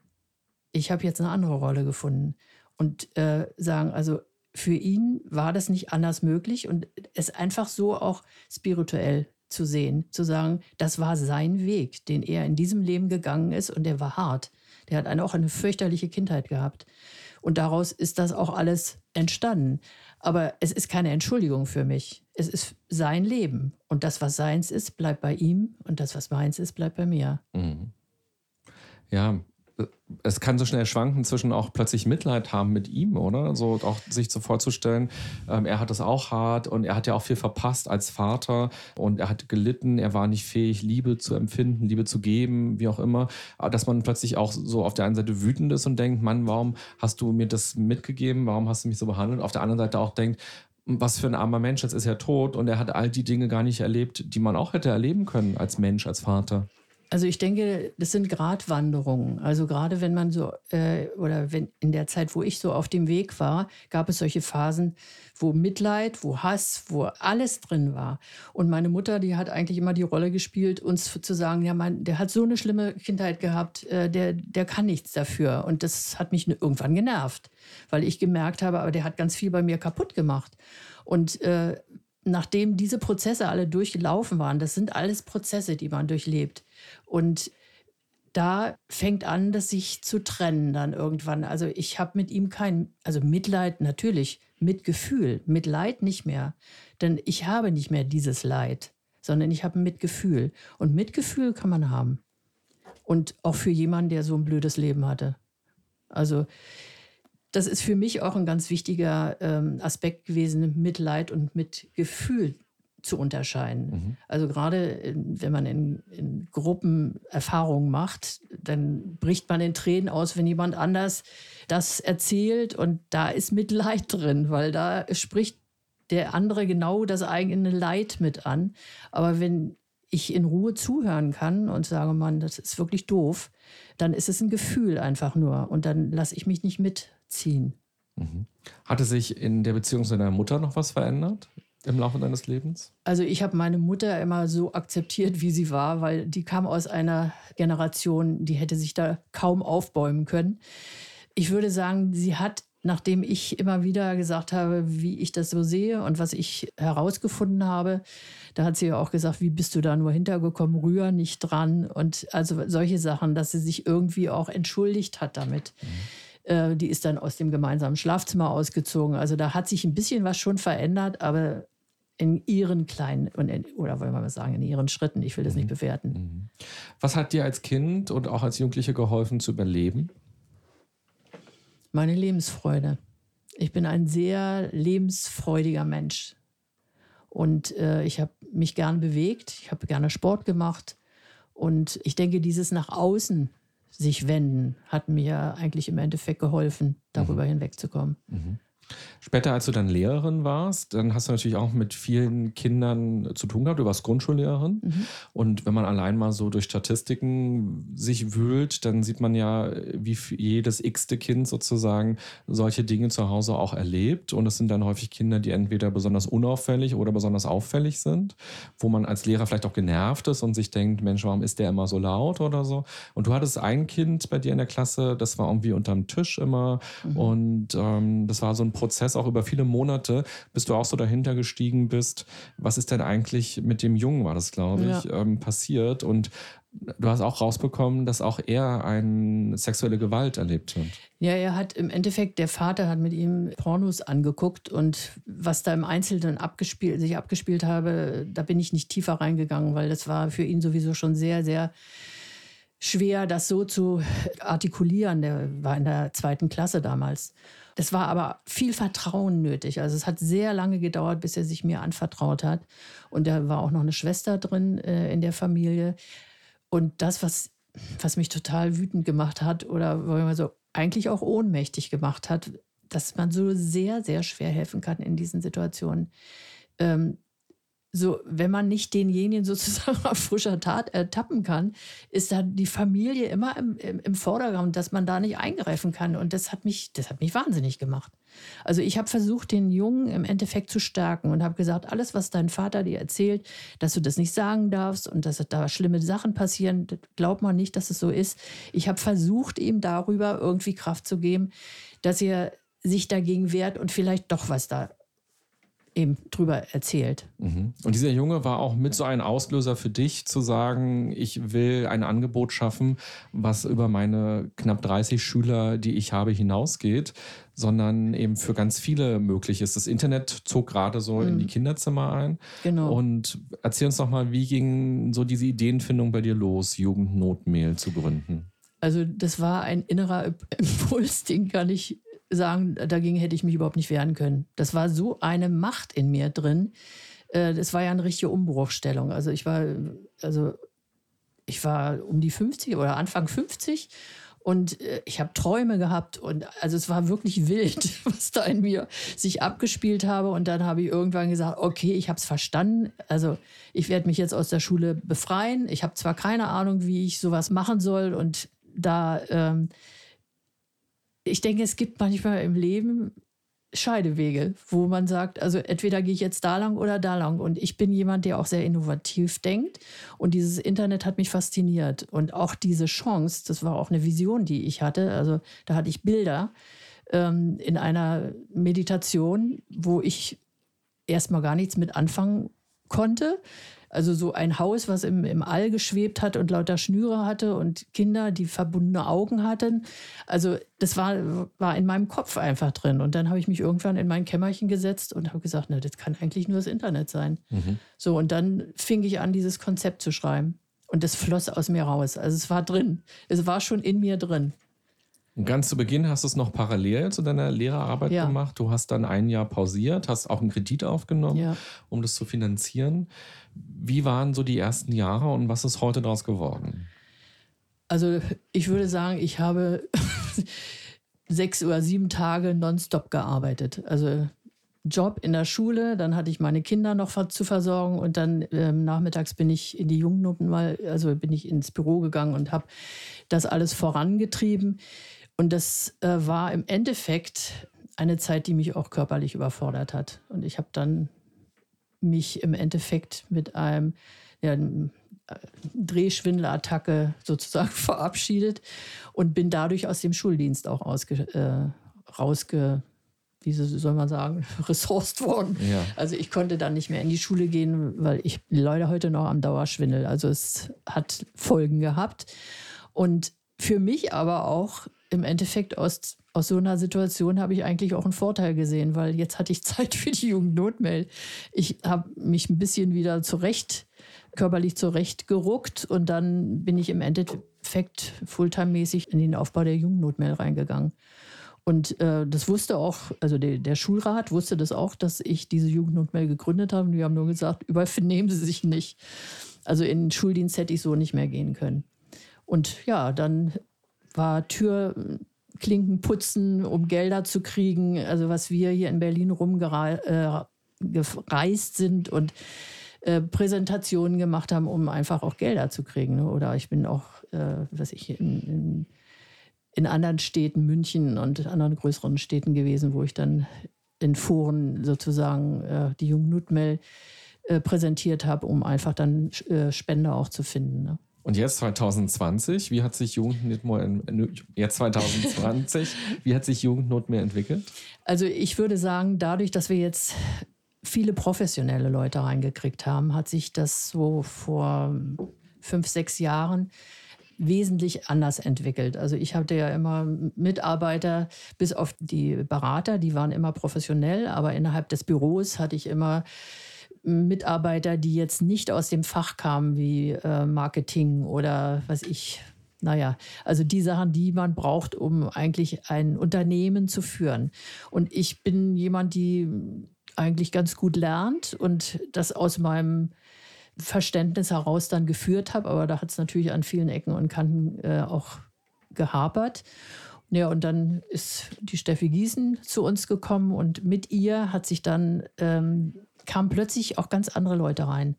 S3: Ich habe jetzt eine andere Rolle gefunden. Und äh, sagen, also für ihn war das nicht anders möglich und es einfach so auch spirituell zu sehen, zu sagen, das war sein Weg, den er in diesem Leben gegangen ist und der war hart. Der hat eine, auch eine fürchterliche Kindheit gehabt. Und daraus ist das auch alles entstanden. Aber es ist keine Entschuldigung für mich. Es ist sein Leben. Und das, was seins ist, bleibt bei ihm. Und das, was meins ist, bleibt bei mir. Mhm.
S2: Ja, es kann so schnell schwanken zwischen auch plötzlich Mitleid haben mit ihm, oder? So auch sich so vorzustellen, ähm, er hat es auch hart und er hat ja auch viel verpasst als Vater und er hat gelitten, er war nicht fähig, Liebe zu empfinden, Liebe zu geben, wie auch immer. Dass man plötzlich auch so auf der einen Seite wütend ist und denkt, Mann, warum hast du mir das mitgegeben? Warum hast du mich so behandelt? Auf der anderen Seite auch denkt, was für ein armer Mensch, jetzt ist er tot und er hat all die Dinge gar nicht erlebt, die man auch hätte erleben können als Mensch, als Vater.
S3: Also ich denke, das sind Gratwanderungen. Also gerade wenn man so, äh, oder wenn in der Zeit, wo ich so auf dem Weg war, gab es solche Phasen, wo Mitleid, wo Hass, wo alles drin war. Und meine Mutter, die hat eigentlich immer die Rolle gespielt, uns zu sagen, ja, man, der hat so eine schlimme Kindheit gehabt, äh, der, der kann nichts dafür. Und das hat mich irgendwann genervt, weil ich gemerkt habe, aber der hat ganz viel bei mir kaputt gemacht. Und äh, nachdem diese Prozesse alle durchlaufen waren, das sind alles Prozesse, die man durchlebt. Und da fängt an, das sich zu trennen dann irgendwann. Also ich habe mit ihm kein, also Mitleid natürlich, Mitgefühl, Mitleid nicht mehr. Denn ich habe nicht mehr dieses Leid, sondern ich habe Mitgefühl. Und Mitgefühl kann man haben. Und auch für jemanden, der so ein blödes Leben hatte. Also das ist für mich auch ein ganz wichtiger ähm, Aspekt gewesen, Mitleid und Mitgefühl zu unterscheiden. Mhm. Also gerade wenn man in, in, Gruppen Erfahrungen macht, dann bricht man in Tränen aus, wenn jemand anders das erzählt und da ist Mitleid drin, weil da spricht der andere genau das eigene Leid mit an. Aber wenn ich in Ruhe zuhören kann und sage, man, das ist wirklich doof, dann ist es ein Gefühl einfach nur und dann lasse ich mich nicht mitziehen.
S2: Mhm. Hatte sich in der Beziehung zu deiner Mutter noch was verändert? im Laufe deines Lebens?
S3: Also ich habe meine Mutter immer so akzeptiert, wie sie war, weil die kam aus einer Generation, die hätte sich da kaum aufbäumen können. Ich würde sagen, sie hat, nachdem ich immer wieder gesagt habe, wie ich das so sehe und was ich herausgefunden habe, da hat sie ja auch gesagt, wie bist du da nur hintergekommen, rühr nicht dran und also solche Sachen, dass sie sich irgendwie auch entschuldigt hat damit. Mhm äh, die ist dann aus dem gemeinsamen Schlafzimmer ausgezogen. Also da hat sich ein bisschen was schon verändert, aber in ihren kleinen, oder wollen wir mal sagen, in ihren Schritten. Ich will das nicht mhm. bewerten. Mhm.
S2: Was hat dir als Kind und auch als Jugendliche geholfen zu überleben?
S3: Meine Lebensfreude. Ich bin ein sehr lebensfreudiger Mensch. Und äh, ich habe mich gern bewegt, ich habe gerne Sport gemacht. Und ich denke, dieses nach außen sich wenden hat mir eigentlich im Endeffekt geholfen, darüber mhm. hinwegzukommen. Mhm.
S2: Später, als du dann Lehrerin warst, dann hast du natürlich auch mit vielen Kindern zu tun gehabt. Du warst Grundschullehrerin. Mhm. Und wenn man allein mal so durch Statistiken sich wühlt, dann sieht man ja, wie jedes x-te Kind sozusagen solche Dinge zu Hause auch erlebt. Und es sind dann häufig Kinder, die entweder besonders unauffällig oder besonders auffällig sind, wo man als Lehrer vielleicht auch genervt ist und sich denkt, Mensch, warum ist der immer so laut oder so. Und du hattest ein Kind bei dir in der Klasse, das war irgendwie unterm Tisch immer. Mhm. Und ähm, das war so ein Prozess, auch über viele Monate, bis du auch so dahinter gestiegen bist, was ist denn eigentlich mit dem Jungen, war das, glaube ich, ja. ähm, passiert. Und du hast auch rausbekommen, dass auch er eine sexuelle Gewalt erlebt hat.
S3: Ja, er hat im Endeffekt, der Vater hat mit ihm Pornos angeguckt und was da im Einzelnen abgespielt, sich abgespielt habe, da bin ich nicht tiefer reingegangen, weil das war für ihn sowieso schon sehr, sehr schwer, das so zu artikulieren. Der war in der zweiten Klasse damals. Das war aber viel Vertrauen nötig. Also es hat sehr lange gedauert, bis er sich mir anvertraut hat. Und da war auch noch eine Schwester drin äh, in der Familie. Und das, was, was mich total wütend gemacht hat oder so eigentlich auch ohnmächtig gemacht hat, dass man so sehr, sehr schwer helfen kann in diesen Situationen. Ähm, so, wenn man nicht denjenigen sozusagen auf frischer Tat ertappen kann, ist da die Familie immer im, im, im, Vordergrund, dass man da nicht eingreifen kann. Und das hat mich, das hat mich wahnsinnig gemacht. Also ich habe versucht, den Jungen im Endeffekt zu stärken und habe gesagt, alles, was dein Vater dir erzählt, dass du das nicht sagen darfst und dass da schlimme Sachen passieren, glaubt man nicht, dass es so ist. Ich habe versucht, ihm darüber irgendwie Kraft zu geben, dass er sich dagegen wehrt und vielleicht doch was da eben drüber erzählt.
S2: Mhm. Und dieser Junge war auch mit so ein Auslöser für dich, zu sagen, ich will ein Angebot schaffen, was über meine knapp 30 Schüler, die ich habe, hinausgeht, sondern eben für ganz viele möglich ist. Das Internet zog gerade so mhm. in die Kinderzimmer ein.
S3: Genau.
S2: Und erzähl uns doch mal, wie ging so diese Ideenfindung bei dir los, Jugendnotmail zu gründen?
S3: Also das war ein innerer Impuls, den kann ich sagen, dagegen hätte ich mich überhaupt nicht wehren können. Das war so eine Macht in mir drin. Äh, das war ja eine richtige Umbruchstellung. Also ich war, also ich war um die 50 oder Anfang 50 und äh, ich habe Träume gehabt und also es war wirklich wild, was da in mir sich abgespielt habe. Und dann habe ich irgendwann gesagt, okay, ich habe es verstanden. Also ich werde mich jetzt aus der Schule befreien. Ich habe zwar keine Ahnung, wie ich sowas machen soll und da ähm, ich denke, es gibt manchmal im Leben Scheidewege, wo man sagt, also entweder gehe ich jetzt da lang oder da lang. Und ich bin jemand, der auch sehr innovativ denkt. Und dieses Internet hat mich fasziniert. Und auch diese Chance, das war auch eine Vision, die ich hatte. Also da hatte ich Bilder ähm, in einer Meditation, wo ich erstmal gar nichts mit anfangen konnte. Also so ein Haus, was im, im All geschwebt hat und lauter Schnüre hatte und Kinder, die verbundene Augen hatten. Also das war, war in meinem Kopf einfach drin. Und dann habe ich mich irgendwann in mein Kämmerchen gesetzt und habe gesagt, na, das kann eigentlich nur das Internet sein. Mhm. So, und dann fing ich an, dieses Konzept zu schreiben. Und das floss aus mir raus. Also es war drin. Es war schon in mir drin.
S2: Ganz zu Beginn hast du es noch parallel zu deiner Lehrerarbeit
S3: ja.
S2: gemacht. Du hast dann ein Jahr pausiert, hast auch einen Kredit aufgenommen,
S3: ja.
S2: um das zu finanzieren. Wie waren so die ersten Jahre und was ist heute daraus geworden?
S3: Also ich würde sagen, ich habe sechs oder sieben Tage nonstop gearbeitet. Also Job in der Schule, dann hatte ich meine Kinder noch zu versorgen und dann ähm, nachmittags bin ich in die Jugendnoten mal, also bin ich ins Büro gegangen und habe das alles vorangetrieben. Und das äh, war im Endeffekt eine Zeit, die mich auch körperlich überfordert hat. Und ich habe dann mich im Endeffekt mit einem ja, äh, Drehschwindelattacke sozusagen verabschiedet und bin dadurch aus dem Schuldienst auch ausge, äh, rausge, wie soll man sagen, ressourced worden.
S2: Ja.
S3: Also ich konnte dann nicht mehr in die Schule gehen, weil ich leide heute noch am Dauerschwindel. Also es hat Folgen gehabt. Und für mich aber auch im Endeffekt aus, aus so einer Situation habe ich eigentlich auch einen Vorteil gesehen, weil jetzt hatte ich Zeit für die Jugendnotmail. Ich habe mich ein bisschen wieder zurecht, körperlich zurechtgeruckt und dann bin ich im Endeffekt fulltime-mäßig in den Aufbau der Jugendnotmail reingegangen. Und äh, das wusste auch, also der, der, Schulrat wusste das auch, dass ich diese Jugendnotmail gegründet habe. Und die haben nur gesagt, übernehmen Sie sich nicht. Also in den Schuldienst hätte ich so nicht mehr gehen können. Und ja, dann war Tür Klinken putzen, um Gelder zu kriegen. Also was wir hier in Berlin rumgereist äh, sind und äh, Präsentationen gemacht haben, um einfach auch Gelder zu kriegen. Ne? Oder ich bin auch, äh, was ich in, in, in, anderen Städten, München und anderen größeren Städten gewesen, wo ich dann in Foren sozusagen äh, die Jung Nutmel äh, präsentiert habe, um einfach dann äh, Spender auch zu finden. Ne?
S2: Und jetzt 2020, wie hat sich Jugendnotmehr jetzt 2020, wie hat sich Jugendnotmehr entwickelt?
S3: Also ich würde sagen, dadurch, dass wir jetzt viele professionelle Leute reingekriegt haben, hat sich das so vor fünf, sechs Jahren wesentlich anders entwickelt. Also ich hatte ja immer Mitarbeiter, bis auf die Berater, die waren immer professionell, aber innerhalb des Büros hatte ich immer Mitarbeiter, die jetzt nicht aus dem Fach kamen wie äh, Marketing oder was ich. Naja, also die Sachen, die man braucht, um eigentlich ein Unternehmen zu führen. Und ich bin jemand, die eigentlich ganz gut lernt und das aus meinem Verständnis heraus dann geführt habe. Aber da hat es natürlich an vielen Ecken und Kanten äh, auch gehapert. Ja, und dann ist die Steffi Gießen zu uns gekommen und mit ihr hat sich dann ähm, kamen plötzlich auch ganz andere Leute rein,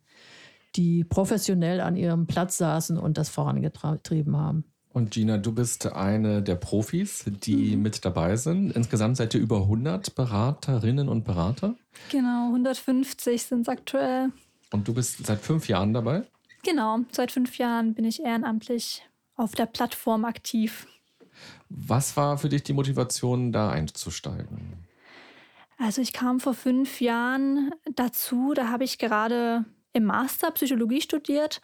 S3: die professionell an ihrem Platz saßen und das vorangetrieben haben.
S2: Und Gina, du bist eine der Profis, die mhm. mit dabei sind. Insgesamt seid ihr über 100 Beraterinnen und Berater.
S4: Genau, 150 sind es aktuell.
S2: Und du bist seit fünf Jahren dabei?
S4: Genau, seit fünf Jahren bin ich ehrenamtlich auf der Plattform aktiv.
S2: Was war für dich die Motivation, da einzusteigen?
S4: Also ich kam vor fünf Jahren dazu, da habe ich gerade im Master Psychologie studiert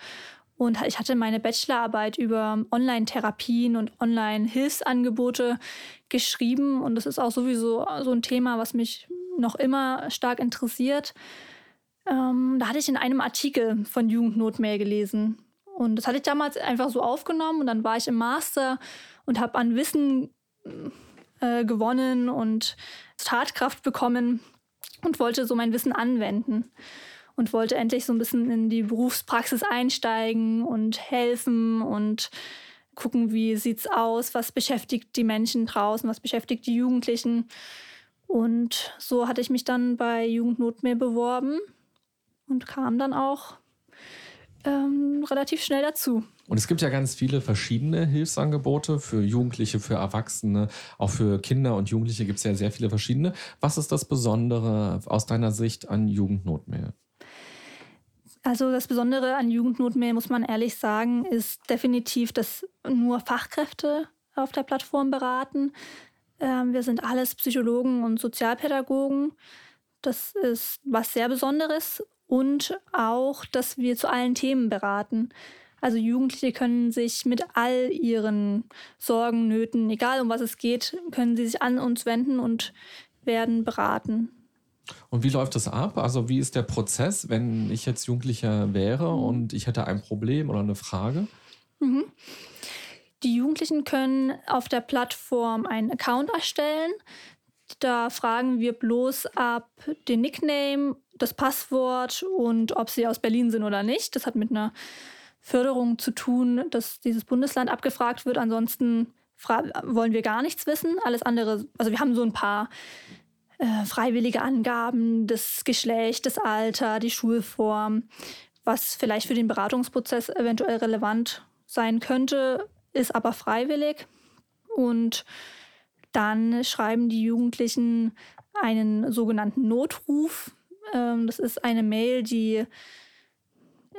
S4: und ich hatte meine Bachelorarbeit über Online-Therapien und Online-Hilfsangebote geschrieben. Und das ist auch sowieso so ein Thema, was mich noch immer stark interessiert. Ähm, da hatte ich in einem Artikel von Jugendnotmail gelesen. Und das hatte ich damals einfach so aufgenommen. Und dann war ich im Master und habe an Wissen äh, gewonnen und Tatkraft bekommen und wollte so mein Wissen anwenden und wollte endlich so ein bisschen in die Berufspraxis einsteigen und helfen und gucken, wie sieht's aus, was beschäftigt die Menschen draußen, was beschäftigt die Jugendlichen. Und so hatte ich mich dann bei Jugendnotmehr beworben und kam dann auch ähm, relativ schnell dazu.
S2: Und es gibt ja ganz viele verschiedene Hilfsangebote für Jugendliche, für Erwachsene, auch für Kinder und Jugendliche gibt es ja sehr viele verschiedene. Was ist das Besondere aus deiner Sicht an Jugendnotmail?
S4: Also das Besondere an Jugendnotmail, muss man ehrlich sagen, ist definitiv, dass nur Fachkräfte auf der Plattform beraten. Ähm, wir sind alles Psychologen und Sozialpädagogen. Das ist was sehr Besonderes und auch, dass wir zu allen Themen beraten. Also Jugendliche können sich mit all ihren Sorgen, Nöten, egal um was es geht, können sie sich an uns wenden und werden beraten.
S2: Und wie läuft das ab? Also wie ist der Prozess, wenn ich jetzt Jugendlicher wäre mhm. und ich hätte ein Problem oder eine Frage?
S4: Mhm. Die Jugendlichen können auf der Plattform einen Account erstellen. Da fragen wir bloß ab den Nickname, das Passwort und ob sie aus Berlin sind oder nicht. Das hat mit einer Förderung zu tun, dass dieses Bundesland abgefragt wird. Ansonsten wollen wir gar nichts wissen. Alles andere, also wir haben so ein paar äh, freiwillige Angaben, das Geschlecht, das Alter, die Schulform, was vielleicht für den Beratungsprozess eventuell relevant sein könnte, ist aber freiwillig. Und dann schreiben die Jugendlichen einen sogenannten Notruf. Ähm, das ist eine Mail, die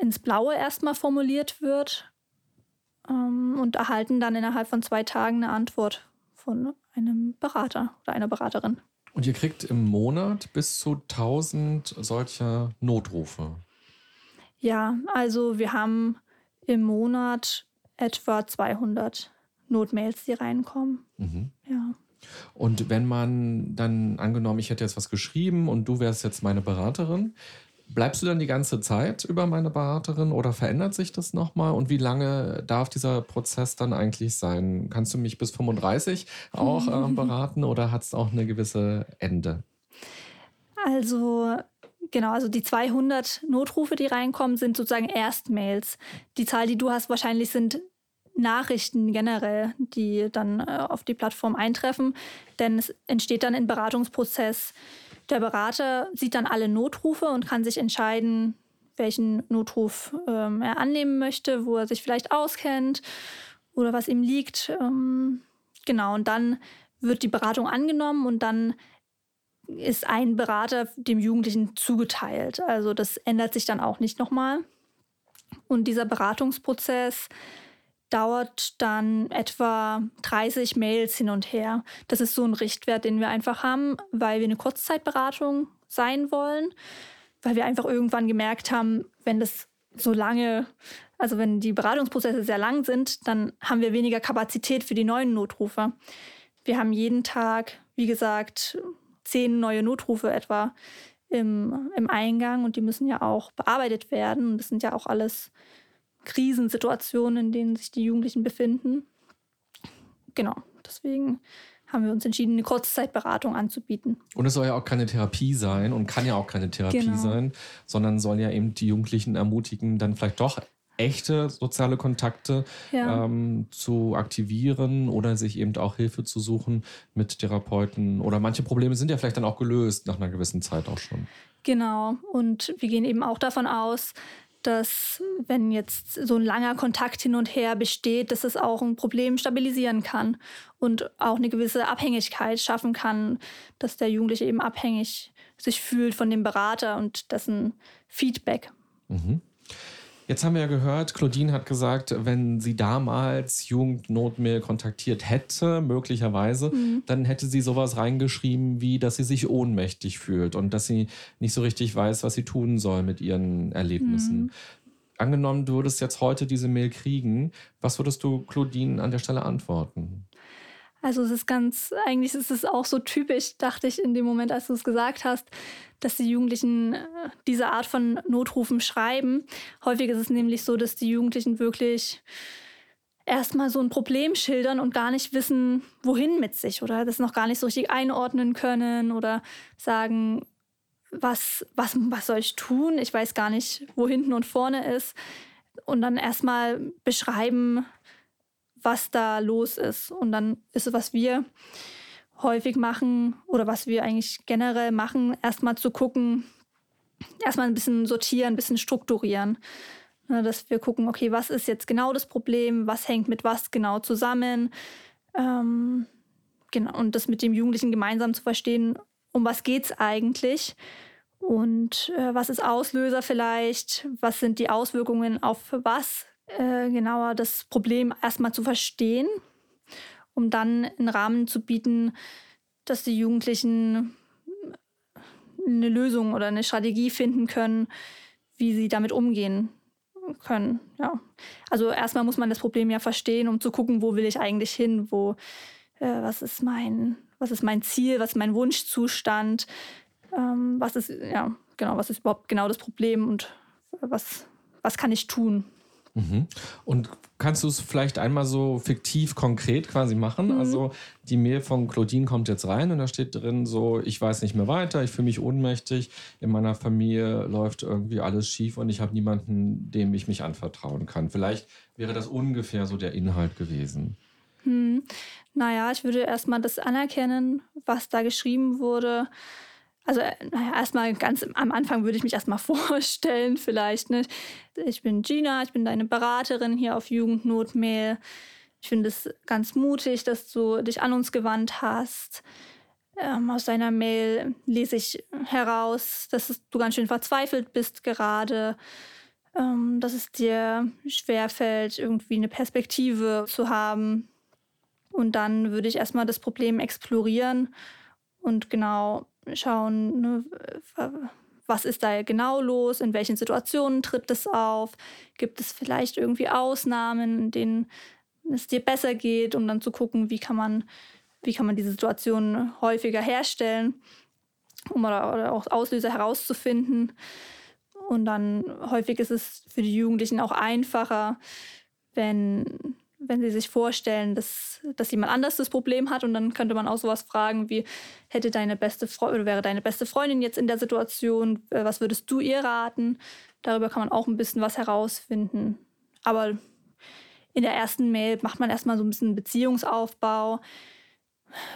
S4: ins Blaue erstmal formuliert wird ähm, und erhalten dann innerhalb von zwei Tagen eine Antwort von einem Berater oder einer Beraterin.
S2: Und ihr kriegt im Monat bis zu 1000 solcher Notrufe.
S4: Ja, also wir haben im Monat etwa 200 Notmails, die reinkommen. Mhm. Ja.
S2: Und wenn man dann angenommen, ich hätte jetzt was geschrieben und du wärst jetzt meine Beraterin, Bleibst du dann die ganze Zeit über meine Beraterin oder verändert sich das nochmal? Und wie lange darf dieser Prozess dann eigentlich sein? Kannst du mich bis 35 auch äh, beraten oder hat es auch eine gewisse Ende?
S4: Also Genau, also die 200 Notrufe, die reinkommen, sind sozusagen Erstmails. Die Zahl, die du hast, wahrscheinlich sind Nachrichten generell, die dann äh, auf die Plattform eintreffen. Denn es entsteht dann ein Beratungsprozess. Der Berater sieht dann alle Notrufe und kann sich entscheiden, welchen Notruf ähm, er annehmen möchte, wo er sich vielleicht auskennt oder was ihm liegt. Ähm, genau, und dann wird die Beratung angenommen und dann ist ein Berater dem Jugendlichen zugeteilt. Also das ändert sich dann auch nicht nochmal. Und dieser Beratungsprozess dauert dann etwa 30 Mails hin und her. Das ist so ein Richtwert, den wir einfach haben, weil wir eine Kurzzeitberatung sein wollen, weil wir einfach irgendwann gemerkt haben, wenn das so lange, also wenn die Beratungsprozesse sehr lang sind, dann haben wir weniger Kapazität für die neuen Notrufe. Wir haben jeden Tag, wie gesagt, zehn neue Notrufe etwa im, im Eingang und die müssen ja auch bearbeitet werden. Das sind ja auch alles Krisensituationen, in denen sich die Jugendlichen befinden. Genau, deswegen haben wir uns entschieden, eine Kurzzeitberatung anzubieten.
S2: Und es soll ja auch keine Therapie sein und kann ja auch keine Therapie genau. sein, sondern soll ja eben die Jugendlichen ermutigen, dann vielleicht doch echte soziale Kontakte ja. ähm, zu aktivieren oder sich eben auch Hilfe zu suchen mit Therapeuten. Oder manche Probleme sind ja vielleicht dann auch gelöst nach einer gewissen Zeit auch schon.
S4: Genau. Und wir gehen eben auch davon aus, dass wenn jetzt so ein langer Kontakt hin und her besteht, dass es auch ein Problem stabilisieren kann und auch eine gewisse Abhängigkeit schaffen kann, dass der Jugendliche eben abhängig sich fühlt von dem Berater und dessen Feedback.
S2: Mhm. Jetzt haben wir ja gehört, Claudine hat gesagt, wenn sie damals Jugendnotmail kontaktiert hätte, möglicherweise, mhm. dann hätte sie sowas reingeschrieben, wie dass sie sich ohnmächtig fühlt und dass sie nicht so richtig weiß, was sie tun soll mit ihren Erlebnissen. Mhm. Angenommen, du würdest jetzt heute diese Mail kriegen, was würdest du Claudine an der Stelle antworten?
S4: Also es ist ganz, eigentlich ist es auch so typisch, dachte ich in dem Moment, als du es gesagt hast, dass die Jugendlichen äh, diese Art von Notrufen schreiben. Häufig ist es nämlich so, dass die Jugendlichen wirklich erstmal so ein Problem schildern und gar nicht wissen, wohin mit sich oder das noch gar nicht so richtig einordnen können oder sagen, was, was, was soll ich tun? Ich weiß gar nicht, wo hinten und vorne ist. Und dann erstmal beschreiben, was da los ist. Und dann ist es, was wir häufig machen oder was wir eigentlich generell machen, erstmal zu gucken, erstmal ein bisschen sortieren, ein bisschen strukturieren. Ne, dass wir gucken, okay, was ist jetzt genau das Problem, was hängt mit was genau zusammen. Ähm, genau, und das mit dem Jugendlichen gemeinsam zu verstehen, um was geht es eigentlich und äh, was ist Auslöser vielleicht, was sind die Auswirkungen auf was äh, genauer das Problem erstmal zu verstehen, um dann einen Rahmen zu bieten, dass die Jugendlichen eine Lösung oder eine Strategie finden können, wie sie damit umgehen können. Ja. Also erstmal muss man das Problem ja verstehen, um zu gucken, wo will ich eigentlich hin, wo, äh, was ist mein, was ist mein Ziel, was ist mein Wunschzustand, ähm, was ist, ja, genau, was ist überhaupt genau das Problem und was, was kann ich tun.
S2: Mhm. Und kannst du es vielleicht einmal so fiktiv konkret quasi machen? Mhm. Also die Mail von Claudine kommt jetzt rein und da steht drin so, ich weiß nicht mehr weiter, ich fühle mich ohnmächtig, in meiner Familie läuft irgendwie alles schief und ich habe niemanden, dem ich mich anvertrauen kann. Vielleicht wäre das ungefähr so der Inhalt gewesen.
S4: Hm. Naja, ich würde erstmal das anerkennen, was da geschrieben wurde. Also, äh, naja, erstmal ganz am Anfang würde ich mich erstmal vorstellen, vielleicht. Ne? Ich bin Gina, ich bin deine Beraterin hier auf Jugendnotmail. Ich finde es ganz mutig, dass du dich an uns gewandt hast. Ähm, aus deiner Mail lese ich heraus, dass du ganz schön verzweifelt bist gerade, ähm, dass es dir schwerfällt, irgendwie eine Perspektive zu haben. Und dann würde ich erstmal das Problem explorieren und genau schauen, ne, was ist da genau los, in welchen Situationen tritt es auf, gibt es vielleicht irgendwie Ausnahmen, in denen es dir besser geht, um dann zu gucken, wie kann man, wie kann man diese Situation häufiger herstellen, um oder, oder auch Auslöser herauszufinden. Und dann häufig ist es für die Jugendlichen auch einfacher, wenn wenn sie sich vorstellen, dass, dass jemand anders das Problem hat und dann könnte man auch sowas fragen wie, hätte deine beste Freundin oder wäre deine beste Freundin jetzt in der Situation, äh, was würdest du ihr raten? Darüber kann man auch ein bisschen was herausfinden. Aber in der ersten Mail macht man erstmal so ein bisschen Beziehungsaufbau,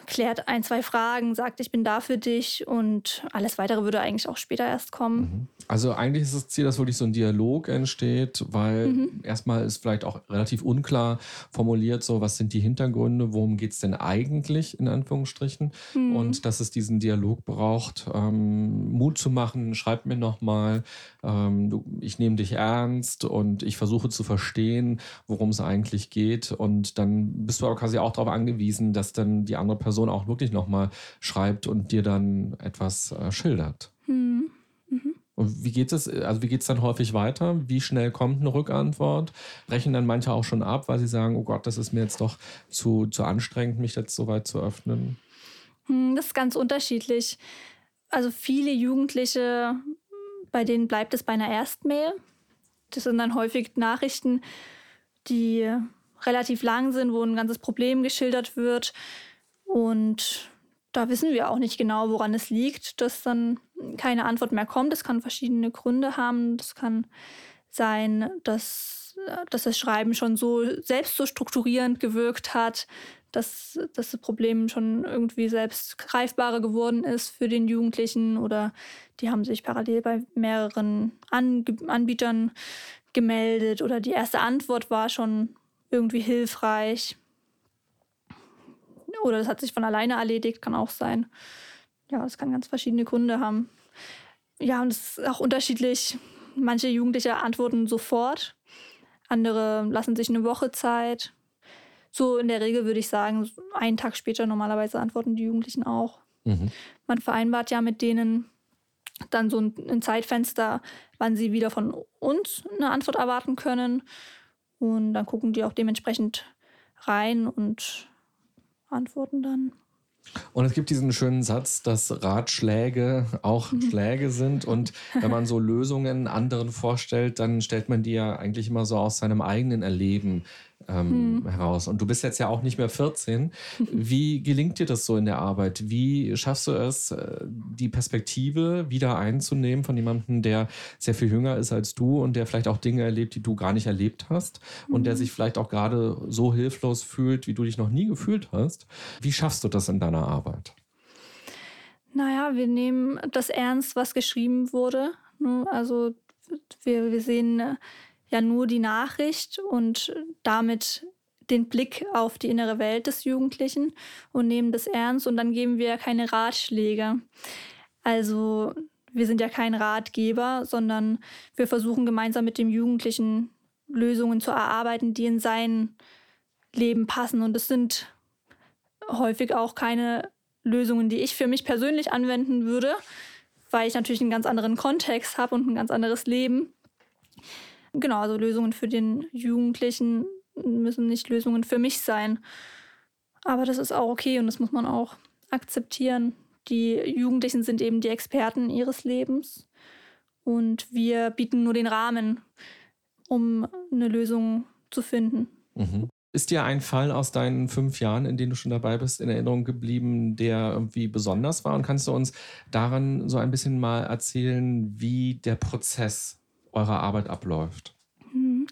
S4: klärt ein, zwei Fragen, sagt, ich bin da für dich und alles weitere würde eigentlich auch später erst kommen.
S2: Mhm. Also eigentlich ist das Ziel, dass wirklich so ein Dialog entsteht, weil mhm. erstmal ist vielleicht auch relativ unklar formuliert, so was sind die Hintergründe, worum geht es denn eigentlich in Anführungsstrichen mhm. und dass es diesen Dialog braucht, ähm, Mut zu machen, schreib mir nochmal, ähm, ich nehme dich ernst und ich versuche zu verstehen, worum es eigentlich geht und dann bist du aber quasi auch darauf angewiesen, dass dann die andere Person auch wirklich nochmal schreibt und dir dann etwas äh, schildert. Mhm. Mhm. Und wie geht es, also wie geht es dann häufig weiter? Wie schnell kommt eine Rückantwort? Brechen dann manche auch schon ab, weil sie sagen, oh Gott, das ist mir jetzt doch zu, zu anstrengend, mich jetzt so weit zu öffnen?
S4: Hm, das ist ganz unterschiedlich. Also viele Jugendliche, bei denen bleibt es bei einer Erstmail. Das sind dann häufig Nachrichten, die relativ lang sind, wo ein ganzes Problem geschildert wird. Und da wissen wir auch nicht genau, woran es liegt, dass dann keine Antwort mehr kommt. Es kann verschiedene Gründe haben. Das kann sein, dass, dass das Schreiben schon so selbst so strukturierend gewirkt hat, dass, dass das Problem schon irgendwie selbst greifbarer geworden ist für den Jugendlichen oder die haben sich parallel bei mehreren An Anbietern gemeldet oder die erste Antwort war schon irgendwie hilfreich. Oder das hat sich von alleine erledigt, kann auch sein. Ja, das kann ganz verschiedene Gründe haben. Ja, und es ist auch unterschiedlich. Manche Jugendliche antworten sofort, andere lassen sich eine Woche Zeit. So in der Regel würde ich sagen, einen Tag später normalerweise antworten die Jugendlichen auch. Mhm. Man vereinbart ja mit denen dann so ein, ein Zeitfenster, wann sie wieder von uns eine Antwort erwarten können. Und dann gucken die auch dementsprechend rein und antworten dann.
S2: Und es gibt diesen schönen Satz, dass Ratschläge auch mhm. Schläge sind. Und wenn man so Lösungen anderen vorstellt, dann stellt man die ja eigentlich immer so aus seinem eigenen Erleben ähm, hm. heraus. Und du bist jetzt ja auch nicht mehr 14. Wie gelingt dir das so in der Arbeit? Wie schaffst du es, äh, die Perspektive wieder einzunehmen von jemandem, der sehr viel jünger ist als du und der vielleicht auch Dinge erlebt, die du gar nicht erlebt hast und der hm. sich vielleicht auch gerade so hilflos fühlt, wie du dich noch nie gefühlt hast? Wie schaffst du das in deiner Arbeit?
S4: Naja, wir nehmen das ernst, was geschrieben wurde. Ne? Also wir, wir sehen äh, ja nur die Nachricht und damit den Blick auf die innere Welt des Jugendlichen und nehmen das ernst und dann geben wir keine Ratschläge. Also wir sind ja kein Ratgeber, sondern wir versuchen gemeinsam mit dem Jugendlichen Lösungen zu erarbeiten, die in sein Leben passen. Und es sind häufig auch keine Lösungen, die ich für mich persönlich anwenden würde, weil ich natürlich einen ganz anderen Kontext habe und ein ganz anderes Leben. Genau, also Lösungen für den Jugendlichen müssen nicht Lösungen für mich sein. Aber das ist auch okay und das muss man auch akzeptieren. Die Jugendlichen sind eben die Experten ihres Lebens und wir bieten nur den Rahmen, um eine Lösung zu finden.
S2: Mhm. Ist dir ein Fall aus deinen fünf Jahren, in denen du schon dabei bist, in Erinnerung geblieben, der irgendwie besonders war? Und kannst du uns daran so ein bisschen mal erzählen, wie der Prozess eurer Arbeit abläuft? Mhm.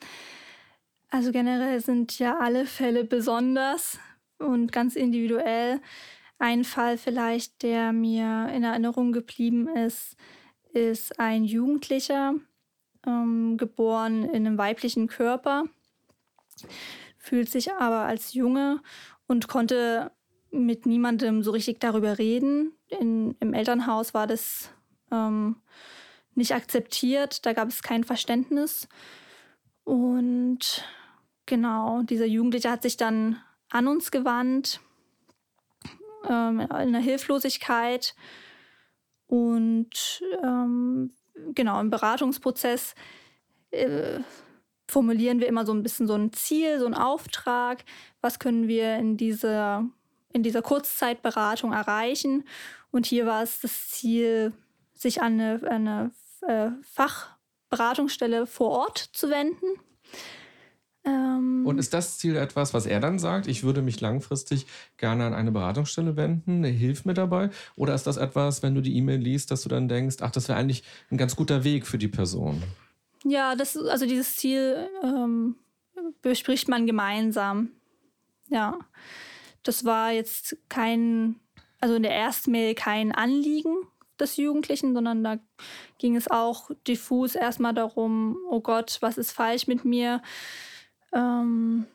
S4: Also generell sind ja alle Fälle besonders und ganz individuell. Ein Fall vielleicht, der mir in Erinnerung geblieben ist, ist ein Jugendlicher, ähm, geboren in einem weiblichen Körper, fühlt sich aber als Junge und konnte mit niemandem so richtig darüber reden. In, Im Elternhaus war das ähm, nicht akzeptiert, da gab es kein Verständnis. Und genau, dieser Jugendliche hat sich dann an uns gewandt, ähm, in einer Hilflosigkeit. Und ähm, genau, im Beratungsprozess äh, formulieren wir immer so ein bisschen so ein Ziel, so einen Auftrag. Was können wir in dieser, in dieser Kurzzeitberatung erreichen? Und hier war es das Ziel, sich an eine, eine äh, Fachberatungsstelle vor Ort zu wenden.
S2: Ähm und ist das Ziel etwas, was er dann sagt? Ich würde mich langfristig gerne an eine Beratungsstelle wenden, hilf mir dabei? Oder ist das etwas, wenn du die E-Mail liest, dass du dann denkst, ach, das wäre eigentlich ein ganz guter Weg für die Person?
S4: Ja, das, also dieses Ziel ähm, bespricht man gemeinsam. Ja, das war jetzt kein, also in der ersten Mail kein Anliegen des Jugendlichen, sondern da ging es auch diffus erstmal darum, oh Gott, was ist falsch mit mir? Ähm,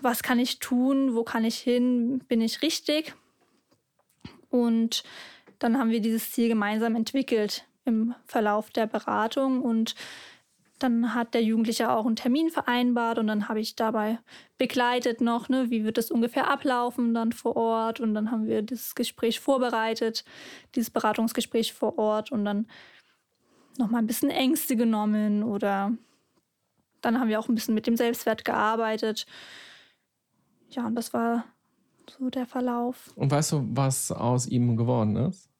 S4: was kann ich tun? Wo kann ich hin? Bin ich richtig? Und dann haben wir dieses Ziel gemeinsam entwickelt im Verlauf der Beratung und dann hat der Jugendliche auch einen Termin vereinbart und dann habe ich dabei begleitet noch, ne, wie wird das ungefähr ablaufen dann vor Ort und dann haben wir das Gespräch vorbereitet, dieses Beratungsgespräch vor Ort und dann noch mal ein bisschen Ängste genommen oder dann haben wir auch ein bisschen mit dem Selbstwert gearbeitet. Ja, und das war so der Verlauf.
S2: Und weißt du, was aus ihm geworden ist?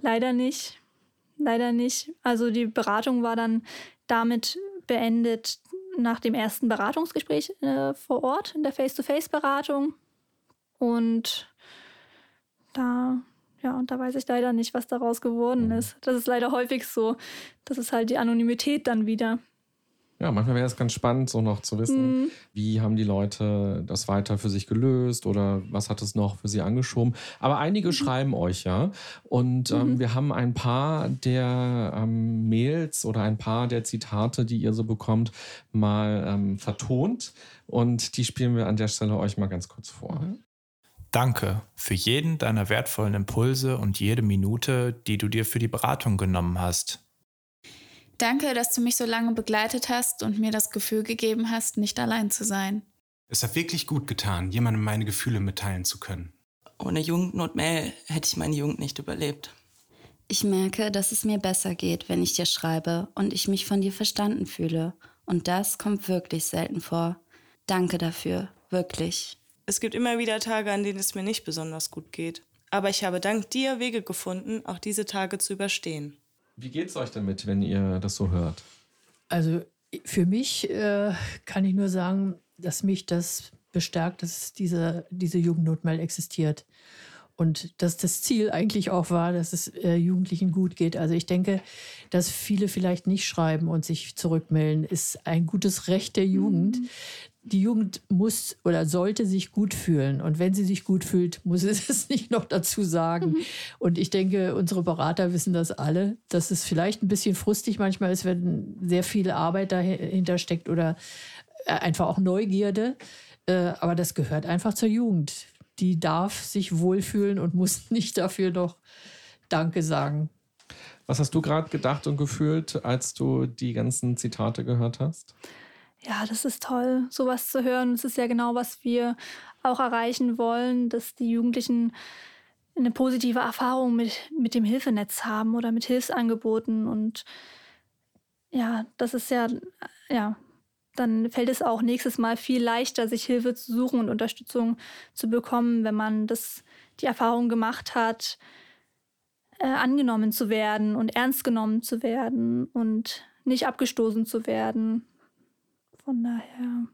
S4: Leider nicht. Leider nicht. Also die Beratung war dann damit beendet nach dem ersten Beratungsgespräch äh, vor Ort, in der Face-to-Face-Beratung. Und da, ja, und da weiß ich leider nicht, was daraus geworden ist. Das ist leider häufig so. Das ist halt die Anonymität dann wieder.
S2: Ja, manchmal wäre es ganz spannend, so noch zu wissen, mhm. wie haben die Leute das weiter für sich gelöst oder was hat es noch für sie angeschoben. Aber einige mhm. schreiben euch ja. Und ähm, mhm. wir haben ein paar der ähm, Mails oder ein paar der Zitate, die ihr so bekommt, mal ähm, vertont. Und die spielen wir an der Stelle euch mal ganz kurz vor. Mhm.
S5: Danke für jeden deiner wertvollen Impulse und jede Minute, die du dir für die Beratung genommen hast.
S6: Danke, dass du mich so lange begleitet hast und mir das Gefühl gegeben hast, nicht allein zu sein.
S7: Es hat wirklich gut getan, jemandem meine Gefühle mitteilen zu können.
S8: Ohne Jugendnotmail hätte ich meine Jugend nicht überlebt.
S9: Ich merke, dass es mir besser geht, wenn ich dir schreibe und ich mich von dir verstanden fühle. Und das kommt wirklich selten vor. Danke dafür, wirklich.
S10: Es gibt immer wieder Tage, an denen es mir nicht besonders gut geht. Aber ich habe dank dir Wege gefunden, auch diese Tage zu überstehen.
S2: Wie geht es euch damit, wenn ihr das so hört?
S3: Also für mich äh, kann ich nur sagen, dass mich das bestärkt, dass diese, diese Jugendnotmail existiert. Und dass das Ziel eigentlich auch war, dass es äh, Jugendlichen gut geht. Also ich denke, dass viele vielleicht nicht schreiben und sich zurückmelden, ist ein gutes Recht der Jugend. Mhm die Jugend muss oder sollte sich gut fühlen. Und wenn sie sich gut fühlt, muss sie es nicht noch dazu sagen. Mhm. Und ich denke, unsere Berater wissen das alle, dass es vielleicht ein bisschen frustig manchmal ist, wenn sehr viel Arbeit dahinter steckt oder äh, einfach auch Neugierde. Äh, aber das gehört einfach zur Jugend. Die darf sich wohlfühlen und muss nicht dafür noch Danke sagen.
S2: Was hast du gerade gedacht und gefühlt, als du die ganzen Zitate gehört hast?
S4: Ja, das ist toll, sowas zu hören. Das ist ja genau, was wir auch erreichen wollen, dass die Jugendlichen eine positive Erfahrung mit, mit dem Hilfenetz haben oder mit Hilfsangeboten. Und ja, das ist ja, ja, dann fällt es auch nächstes Mal viel leichter, sich Hilfe zu suchen und Unterstützung zu bekommen, wenn man das, die Erfahrung gemacht hat, äh, angenommen zu werden und ernst genommen zu werden und nicht abgestoßen zu werden. Von daher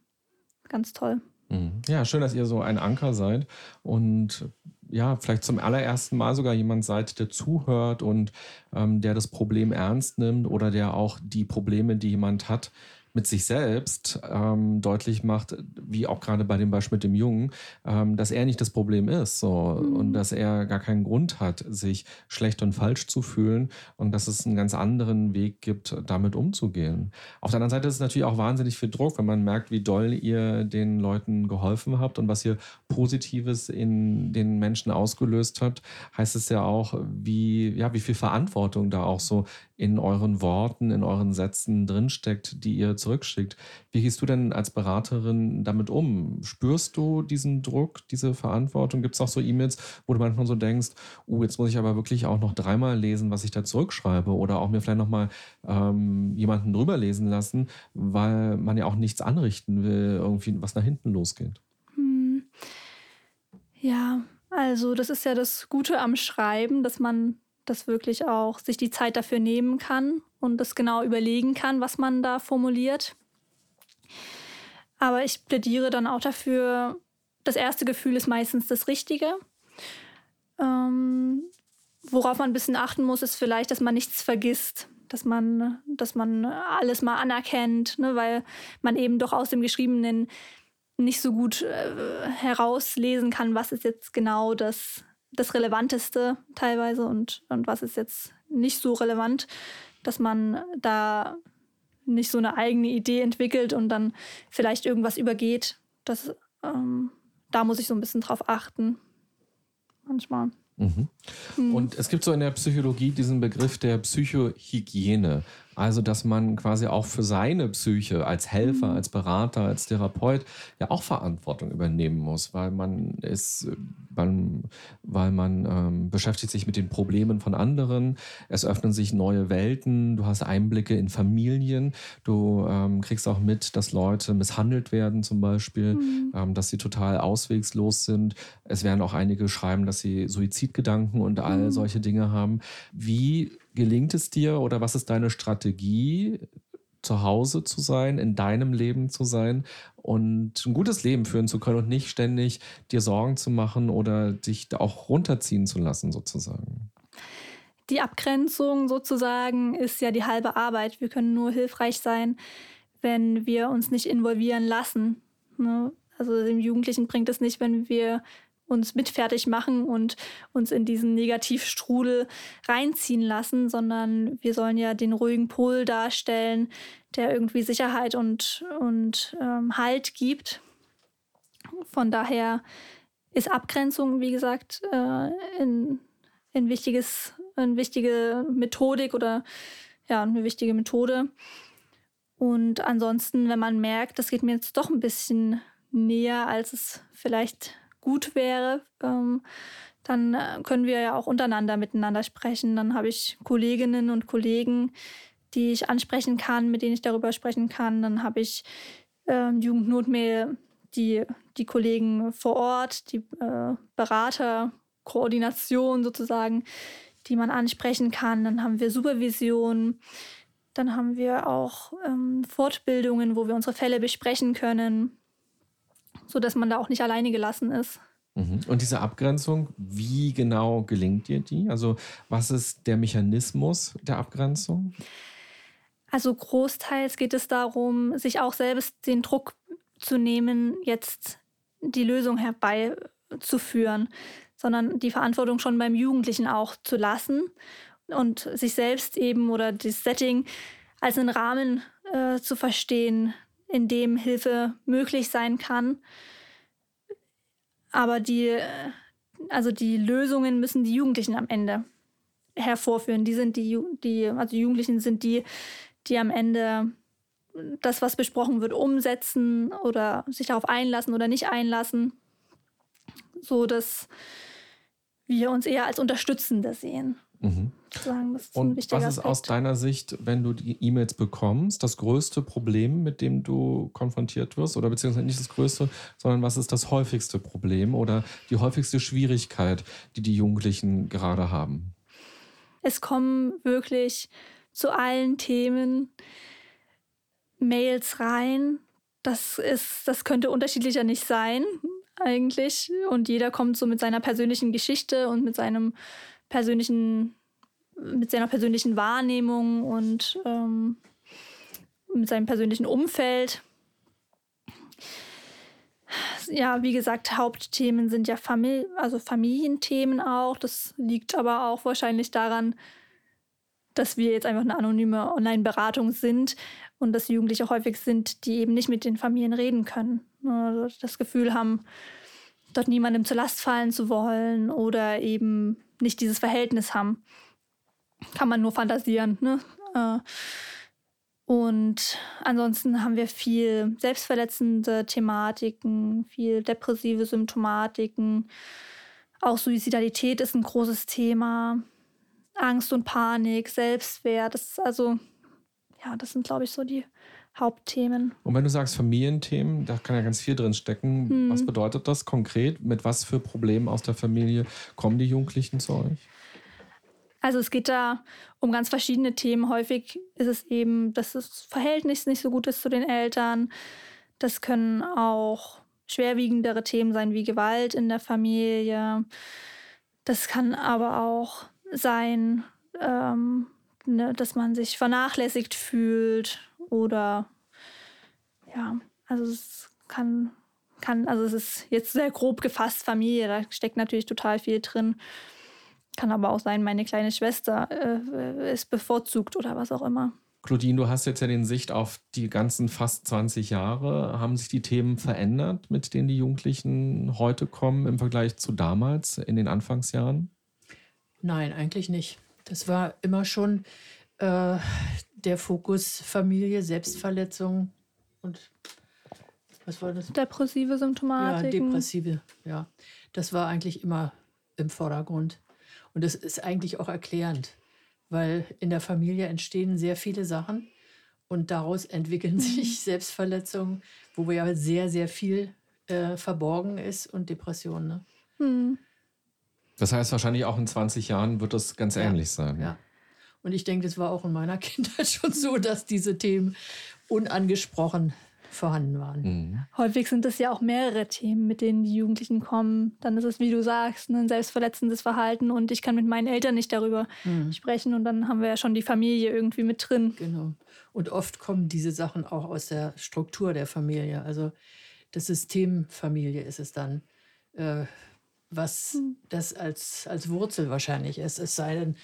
S4: ganz toll.
S2: Mhm. Ja, schön, dass ihr so ein Anker seid und ja, vielleicht zum allerersten Mal sogar jemand seid, der zuhört und ähm, der das Problem ernst nimmt oder der auch die Probleme, die jemand hat, mit sich selbst ähm, deutlich macht, wie auch gerade bei dem Beispiel mit dem Jungen, ähm, dass er nicht das Problem ist so, mhm. und dass er gar keinen Grund hat, sich schlecht und falsch zu fühlen und dass es einen ganz anderen Weg gibt, damit umzugehen. Auf der anderen Seite ist es natürlich auch wahnsinnig viel Druck, wenn man merkt, wie doll ihr den Leuten geholfen habt und was ihr Positives in den Menschen ausgelöst habt, heißt es ja auch, wie, ja, wie viel Verantwortung da auch so in euren Worten, in euren Sätzen drinsteckt, die ihr zurückschickt. Wie gehst du denn als Beraterin damit um? Spürst du diesen Druck, diese Verantwortung? Gibt es auch so E-Mails, wo du manchmal so denkst, uh, jetzt muss ich aber wirklich auch noch dreimal lesen, was ich da zurückschreibe oder auch mir vielleicht nochmal ähm, jemanden drüber lesen lassen, weil man ja auch nichts anrichten will, irgendwie was nach hinten losgeht? Hm.
S4: Ja, also das ist ja das Gute am Schreiben, dass man das wirklich auch sich die Zeit dafür nehmen kann und das genau überlegen kann, was man da formuliert. Aber ich plädiere dann auch dafür, das erste Gefühl ist meistens das Richtige. Ähm, worauf man ein bisschen achten muss, ist vielleicht, dass man nichts vergisst. dass man, dass man alles mal anerkennt, ne, weil man eben doch aus dem Geschriebenen nicht so gut äh, herauslesen kann, was ist jetzt genau das, das Relevanteste teilweise und, und was ist jetzt nicht so relevant, dass man da nicht so eine eigene Idee entwickelt und dann vielleicht irgendwas übergeht. Das, ähm, da muss ich so ein bisschen drauf achten. Manchmal.
S2: Mhm. Mhm. Und es gibt so in der Psychologie diesen Begriff der Psychohygiene. Also, dass man quasi auch für seine Psyche als Helfer, mhm. als Berater, als Therapeut ja auch Verantwortung übernehmen muss, weil man ist, man, weil man ähm, beschäftigt sich mit den Problemen von anderen. Es öffnen sich neue Welten. Du hast Einblicke in Familien. Du ähm, kriegst auch mit, dass Leute misshandelt werden, zum Beispiel, mhm. ähm, dass sie total auswegslos sind. Es werden auch einige schreiben, dass sie Suizidgedanken und all mhm. solche Dinge haben. Wie gelingt es dir oder was ist deine Strategie, zu Hause zu sein, in deinem Leben zu sein und ein gutes Leben führen zu können und nicht ständig dir Sorgen zu machen oder dich auch runterziehen zu lassen, sozusagen?
S4: Die Abgrenzung sozusagen ist ja die halbe Arbeit. Wir können nur hilfreich sein, wenn wir uns nicht involvieren lassen. Ne? Also dem Jugendlichen bringt es nicht, wenn wir uns mit fertig machen und uns in diesen Negativstrudel reinziehen lassen, sondern wir sollen ja den ruhigen Pol darstellen, der irgendwie Sicherheit und, und ähm, Halt gibt. Von daher ist Abgrenzung, wie gesagt, äh, ein, ein wichtiges, eine wichtige Methodik oder ja, eine wichtige Methode. Und ansonsten, wenn man merkt, das geht mir jetzt doch ein bisschen näher, als es vielleicht gut wäre, ähm, dann äh, können wir ja auch untereinander miteinander sprechen. Dann habe ich Kolleginnen und Kollegen, die ich ansprechen kann, mit denen ich darüber sprechen kann. Dann habe ich äh, Jugendnotmail, die, die Kollegen vor Ort, die äh, Berater, sozusagen, die man ansprechen kann. Dann haben wir Supervision. Dann haben wir auch ähm, Fortbildungen, wo wir unsere Fälle besprechen können sodass man da auch nicht alleine gelassen ist.
S2: Mhm. Und diese Abgrenzung, wie genau gelingt dir die? Also was ist der Mechanismus der Abgrenzung?
S4: Also großteils geht es darum, sich auch selbst den Druck zu nehmen, jetzt die Lösung herbeizuführen, sondern die Verantwortung schon beim Jugendlichen auch zu lassen und sich selbst eben oder das Setting als einen Rahmen äh, zu verstehen, in dem Hilfe möglich sein kann. Aber die, also die Lösungen müssen die Jugendlichen am Ende hervorführen. Die sind die, die, also Jugendlichen sind die, die am Ende das, was besprochen wird, umsetzen oder sich darauf einlassen oder nicht einlassen, so dass wir uns eher als Unterstützende sehen. Mhm.
S2: Sagen, das ist Und was ist Aspekt. aus deiner Sicht, wenn du die E-Mails bekommst, das größte Problem, mit dem du konfrontiert wirst? Oder beziehungsweise nicht das größte, sondern was ist das häufigste Problem oder die häufigste Schwierigkeit, die die Jugendlichen gerade haben?
S4: Es kommen wirklich zu allen Themen Mails rein. Das ist, das könnte unterschiedlicher nicht sein, eigentlich. Und jeder kommt so mit seiner persönlichen Geschichte und mit seinem persönlichen, mit seiner persönlichen Wahrnehmung und ähm, mit seinem persönlichen Umfeld. Ja, wie gesagt, Hauptthemen sind ja Famili also Familienthemen auch. Das liegt aber auch wahrscheinlich daran, dass wir jetzt einfach eine anonyme Online-Beratung sind und dass Jugendliche häufig sind, die eben nicht mit den Familien reden können. Also das Gefühl haben, dort niemandem zur Last fallen zu wollen oder eben nicht dieses Verhältnis haben. Kann man nur fantasieren. Ne? Äh, und ansonsten haben wir viel selbstverletzende Thematiken, viel depressive Symptomatiken. Auch Suizidalität ist ein großes Thema. Angst und Panik, Selbstwert. Das ist also, ja, das sind, glaube ich, so die Hauptthemen.
S2: Und wenn du sagst Familienthemen, da kann ja ganz viel drin stecken. Hm. Was bedeutet das konkret? Mit was für Problemen aus der Familie kommen die Jugendlichen zu euch?
S4: Also es geht da um ganz verschiedene Themen. Häufig ist es eben, dass das Verhältnis nicht so gut ist zu den Eltern. Das können auch schwerwiegendere Themen sein wie Gewalt in der Familie. Das kann aber auch sein, ähm, ne, dass man sich vernachlässigt fühlt oder ja, also es kann, kann, also es ist jetzt sehr grob gefasst Familie, da steckt natürlich total viel drin. Kann aber auch sein, meine kleine Schwester äh, ist bevorzugt oder was auch immer.
S2: Claudine, du hast jetzt ja den Sicht auf die ganzen fast 20 Jahre. Haben sich die Themen verändert, mit denen die Jugendlichen heute kommen im Vergleich zu damals in den Anfangsjahren?
S3: Nein, eigentlich nicht. Das war immer schon äh, der Fokus Familie, Selbstverletzung und was war das?
S4: Depressive Symptomatik.
S3: Ja, depressive, ja. Das war eigentlich immer im Vordergrund. Und das ist eigentlich auch erklärend, weil in der Familie entstehen sehr viele Sachen und daraus entwickeln sich Selbstverletzungen, wo ja sehr, sehr viel äh, verborgen ist und Depressionen. Ne?
S4: Hm.
S2: Das heißt, wahrscheinlich auch in 20 Jahren wird das ganz
S3: Ja.
S2: ähnlich sein.
S3: Ja. Und ich denke, das war auch in meiner Kindheit schon so, dass diese Themen unangesprochen vorhanden waren.
S2: Mhm.
S4: Häufig sind es ja auch mehrere Themen, mit denen die Jugendlichen kommen. Dann ist es, wie du sagst, ein selbstverletzendes Verhalten und ich kann mit meinen Eltern nicht darüber
S3: Mhm.
S4: sprechen und dann haben wir ja schon die Familie irgendwie mit drin.
S3: Genau. Und oft kommen diese Sachen auch aus der Struktur der Familie. Also das System Familie ist es dann, äh, was das als, als Wurzel wahrscheinlich ist. Es sei denn,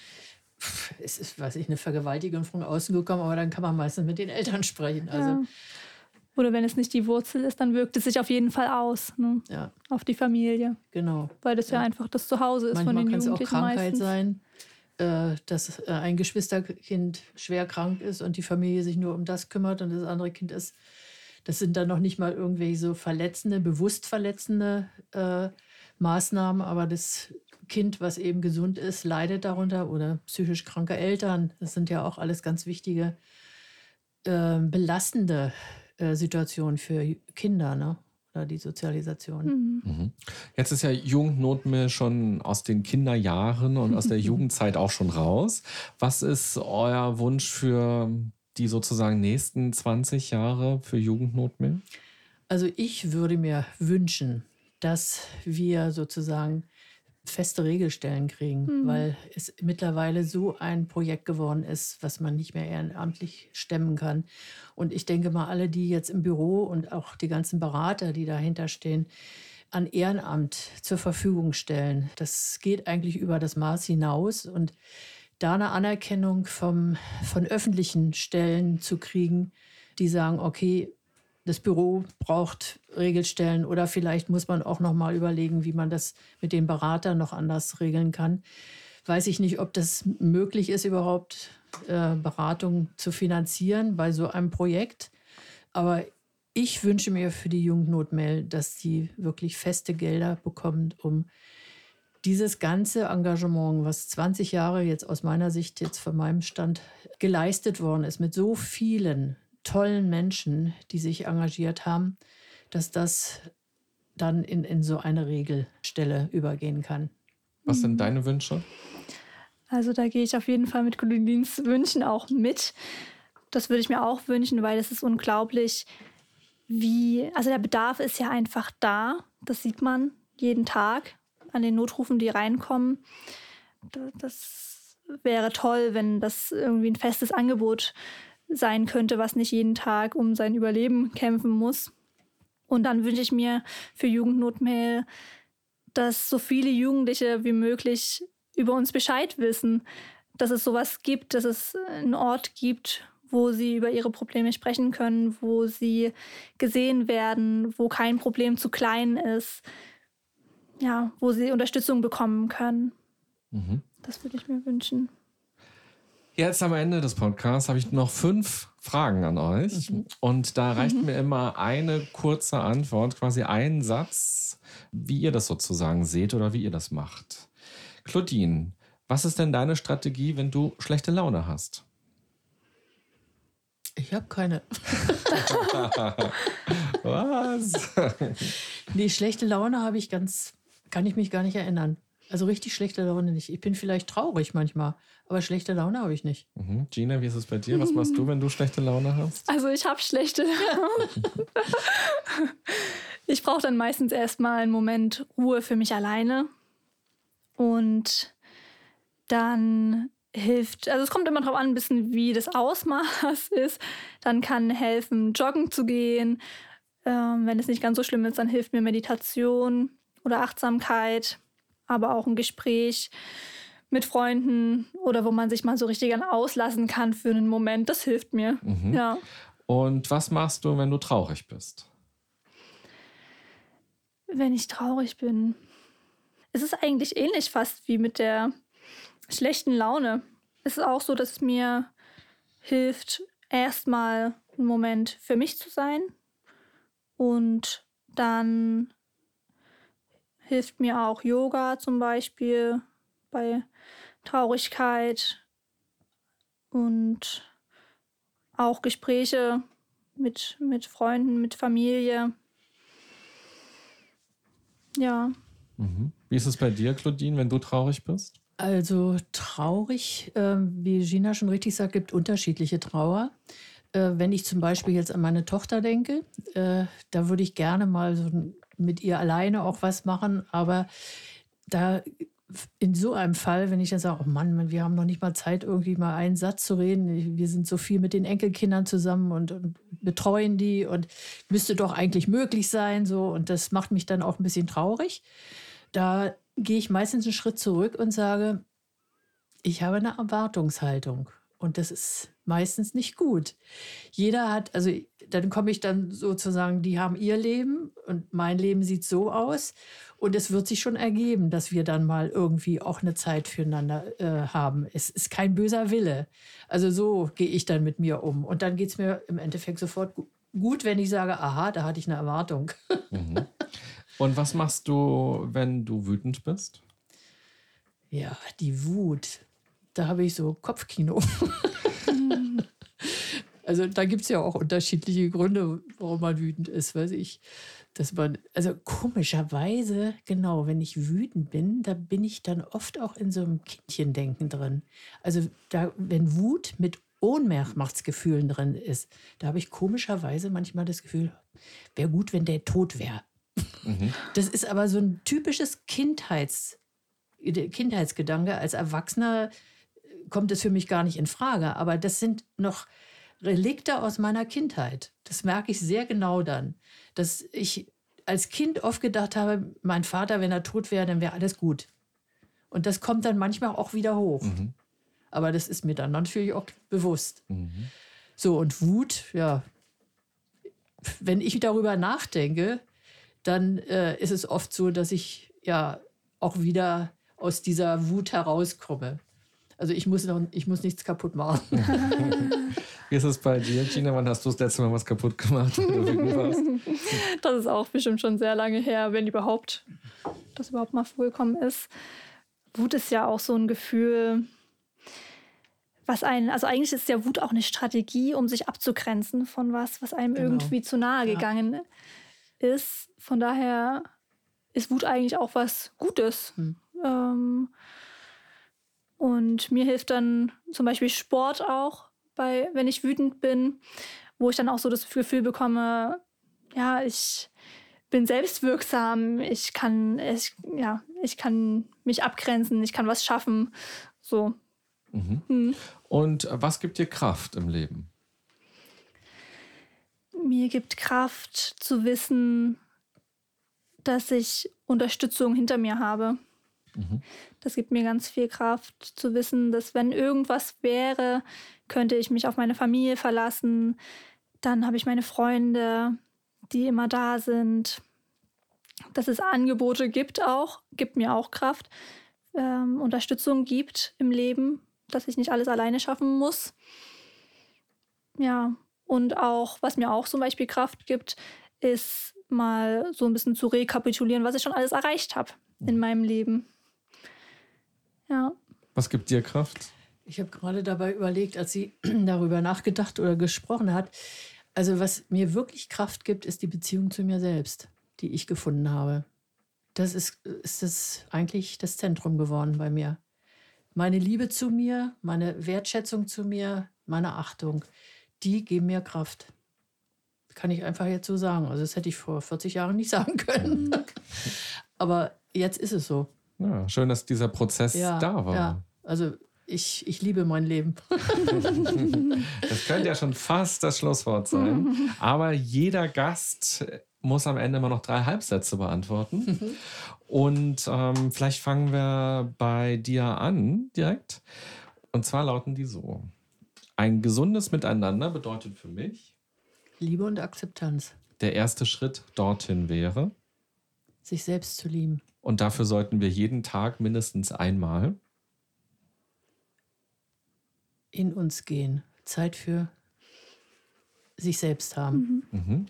S3: es ist, weiß ich, eine Vergewaltigung von außen gekommen, aber dann kann man meistens mit den Eltern sprechen. Also
S4: Ja. Oder wenn es nicht die Wurzel ist, dann wirkt es sich auf jeden Fall aus ne?
S3: ja,
S4: auf die Familie,
S3: genau.
S4: weil das ja, einfach das Zuhause ist
S3: Manchmal
S4: von den
S3: kann es auch
S4: Jugendlichen
S3: Krankheit
S4: meistens.
S3: sein, äh, dass äh, ein Geschwisterkind schwer krank ist und die Familie sich nur um das kümmert und das andere Kind ist. Das sind dann noch nicht mal irgendwelche so verletzende, bewusst verletzende äh, Maßnahmen, aber das Kind, was eben gesund ist, leidet darunter oder psychisch kranke Eltern. Das sind ja auch alles ganz wichtige, äh, belastende äh, Situationen für Kinder, ne? Oder die Sozialisation.
S4: Mhm.
S2: Mhm. Jetzt ist ja Jugendnotmail schon aus den Kinderjahren und aus der Jugendzeit auch schon raus. Was ist euer Wunsch für die sozusagen nächsten 20 Jahre für Jugendnotmail?
S3: Also ich würde mir wünschen, dass wir sozusagen feste Regelstellen kriegen,
S4: Mhm.
S3: weil es mittlerweile so ein Projekt geworden ist, was man nicht mehr ehrenamtlich stemmen kann. Und ich denke mal, alle, die jetzt im Büro und auch die ganzen Berater, die dahinter stehen, an Ehrenamt zur Verfügung stellen, das geht eigentlich über das Maß hinaus. Und da eine Anerkennung vom, von öffentlichen Stellen zu kriegen, die sagen, okay, das Büro braucht Regelstellen oder vielleicht muss man auch noch mal überlegen, wie man das mit den Beratern noch anders regeln kann. Weiß ich nicht, ob das möglich ist, überhaupt äh, Beratung zu finanzieren bei so einem Projekt. Aber ich wünsche mir für die Jugendnotmail, dass die wirklich feste Gelder bekommt, um dieses ganze Engagement, was 20 Jahre jetzt aus meiner Sicht, jetzt von meinem Stand geleistet worden ist, mit so vielen tollen Menschen, die sich engagiert haben, dass das dann in, in so eine Regelstelle übergehen kann.
S2: Was sind deine Wünsche?
S4: Also da gehe ich auf jeden Fall mit Colins Wünschen auch mit. Das würde ich mir auch wünschen, weil es ist unglaublich, wie, also der Bedarf ist ja einfach da. Das sieht man jeden Tag an den Notrufen, die reinkommen. Da- Das wäre toll, wenn das irgendwie ein festes Angebot sein könnte, was nicht jeden Tag um sein Überleben kämpfen muss. Und dann wünsche ich mir für Jugendnotmail, dass so viele Jugendliche wie möglich über uns Bescheid wissen, dass es sowas gibt, dass es einen Ort gibt, wo sie über ihre Probleme sprechen können, wo sie gesehen werden, wo kein Problem zu klein ist, ja, wo sie Unterstützung bekommen können.
S2: Mhm.
S4: Das würde ich mir wünschen.
S2: Jetzt am Ende des Podcasts habe ich noch fünf Fragen an euch. Und da reicht mir immer eine kurze Antwort, quasi ein Satz, wie ihr das sozusagen seht oder wie ihr das macht. Claudine, was ist denn deine Strategie, wenn du schlechte Laune hast?
S3: Ich habe keine.
S2: Was?
S3: Nee, schlechte Laune habe ich ganz, kann ich mich gar nicht erinnern. Also richtig schlechte Laune nicht. Ich bin vielleicht traurig manchmal, aber schlechte Laune habe ich nicht.
S2: Mhm. Gina, wie ist es bei dir? Was machst du, wenn du schlechte Laune hast?
S4: Also ich habe schlechte Laune. ich brauche dann meistens erstmal einen Moment Ruhe für mich alleine. Und dann hilft, also es kommt immer darauf an, ein bisschen, wie das Ausmaß ist. Dann kann helfen, joggen zu gehen. Ähm, wenn es nicht ganz so schlimm ist, dann hilft mir Meditation oder Achtsamkeit, aber auch ein Gespräch mit Freunden oder wo man sich mal so richtig auslassen kann für einen Moment. Das hilft mir. Mhm. Ja.
S2: Und was machst du, wenn du traurig bist?
S4: Wenn ich traurig bin. Es ist eigentlich ähnlich fast wie mit der schlechten Laune. Es ist auch so, dass es mir hilft, erstmal einen Moment für mich zu sein. Und dann hilft mir auch Yoga zum Beispiel bei Traurigkeit und auch Gespräche mit, mit Freunden, mit Familie. Ja.
S2: Mhm. Wie ist es bei dir, Claudine, wenn du traurig bist?
S3: Also traurig, äh, wie Gina schon richtig sagt, gibt unterschiedliche Trauer. Äh, wenn ich zum Beispiel jetzt an meine Tochter denke, äh, da würde ich gerne mal so mit ihr alleine auch was machen, aber da in so einem Fall, wenn ich dann sage, oh Mann, wir haben noch nicht mal Zeit, irgendwie mal einen Satz zu reden. Wir sind so viel mit den Enkelkindern zusammen und, und betreuen die und müsste doch eigentlich möglich sein. So, und das macht mich dann auch ein bisschen traurig. Da gehe ich meistens einen Schritt zurück und sage, ich habe eine Erwartungshaltung. Und das ist meistens nicht gut. Jeder hat, also dann komme ich dann sozusagen, die haben ihr Leben und mein Leben sieht so aus. Und es wird sich schon ergeben, dass wir dann mal irgendwie auch eine Zeit füreinander äh, haben. Es ist kein böser Wille. Also so gehe ich dann mit mir um. Und dann geht es mir im Endeffekt sofort gut, wenn ich sage, aha, da hatte ich eine Erwartung.
S2: Mhm. Und was machst du, wenn du wütend bist?
S3: Ja, die Wut. Da habe ich so Kopfkino. also da gibt es ja auch unterschiedliche Gründe, warum man wütend ist, weiß ich. Dass man, also komischerweise, genau, wenn ich wütend bin, da bin ich dann oft auch in so einem Kindchendenken drin. Also da, wenn Wut mit Ohnmachtsgefühlen drin ist, da habe ich komischerweise manchmal das Gefühl, wäre gut, wenn der tot wäre. Mhm. Das ist aber so ein typisches Kindheits, Kindheitsgedanke. Als Erwachsener kommt es für mich gar nicht in Frage. Aber das sind noch Relikte aus meiner Kindheit. Das merke ich sehr genau dann. Dass ich als Kind oft gedacht habe, mein Vater, wenn er tot wäre, dann wäre alles gut. Und das kommt dann manchmal auch wieder hoch. Mhm. Aber das ist mir dann natürlich auch bewusst. Mhm. So, und Wut, ja. Wenn ich darüber nachdenke, dann äh, ist es oft so, dass ich ja auch wieder aus dieser Wut herauskomme. Also ich muss, noch, ich muss nichts kaputt machen.
S2: Wie ist es bei dir, Gina? Wann hast du das letzte Mal was kaputt gemacht?
S4: das ist auch bestimmt schon sehr lange her, wenn überhaupt das überhaupt mal vorgekommen ist. Wut ist ja auch so ein Gefühl, was einen, also eigentlich ist ja Wut auch eine Strategie, um sich abzugrenzen von was, was einem genau. irgendwie zu nahe gegangen ja ist. Von daher ist Wut eigentlich auch was Gutes. Hm. Ähm, und mir hilft dann zum Beispiel Sport auch, bei, wenn ich wütend bin, wo ich dann auch so das Gefühl bekomme, ja, ich bin selbstwirksam, ich kann, ich, ja, ich kann mich abgrenzen, ich kann was schaffen. So.
S2: Mhm. Hm. Und was gibt dir Kraft im Leben?
S4: mir gibt Kraft zu wissen, dass ich Unterstützung hinter mir habe. Mhm. Das gibt mir ganz viel Kraft zu wissen, dass wenn irgendwas wäre, könnte ich mich auf meine Familie verlassen. Dann habe ich meine Freunde, die immer da sind. Dass es Angebote gibt auch, gibt mir auch Kraft. Ähm, Unterstützung gibt im Leben, dass ich nicht alles alleine schaffen muss. Ja, und auch, was mir auch zum Beispiel Kraft gibt, ist mal so ein bisschen zu rekapitulieren, was ich schon alles erreicht habe in meinem Leben. Ja.
S2: Was gibt dir Kraft?
S3: Ich habe gerade dabei überlegt, als sie darüber nachgedacht oder gesprochen hat. Also was mir wirklich Kraft gibt, ist die Beziehung zu mir selbst, die ich gefunden habe. Das ist, ist das eigentlich das Zentrum geworden bei mir. Meine Liebe zu mir, meine Wertschätzung zu mir, meine Achtung die geben mir Kraft. Kann ich einfach jetzt so sagen. Also das hätte ich vor 40 Jahren nicht sagen können. Mhm. Aber jetzt ist es so.
S2: Ja, schön, dass dieser Prozess ja, da war. Ja.
S3: Also ich, ich liebe mein Leben.
S2: das könnte ja schon fast das Schlusswort sein. Aber jeder Gast muss am Ende immer noch drei Halbsätze beantworten. Und ähm, vielleicht fangen wir bei dir an direkt. Und zwar lauten die so. Ein gesundes Miteinander bedeutet für mich
S3: Liebe und Akzeptanz.
S2: Der erste Schritt dorthin wäre
S3: sich selbst zu lieben.
S2: Und dafür sollten wir jeden Tag mindestens einmal
S3: in uns gehen, Zeit für sich selbst haben.
S2: Mhm. Mhm.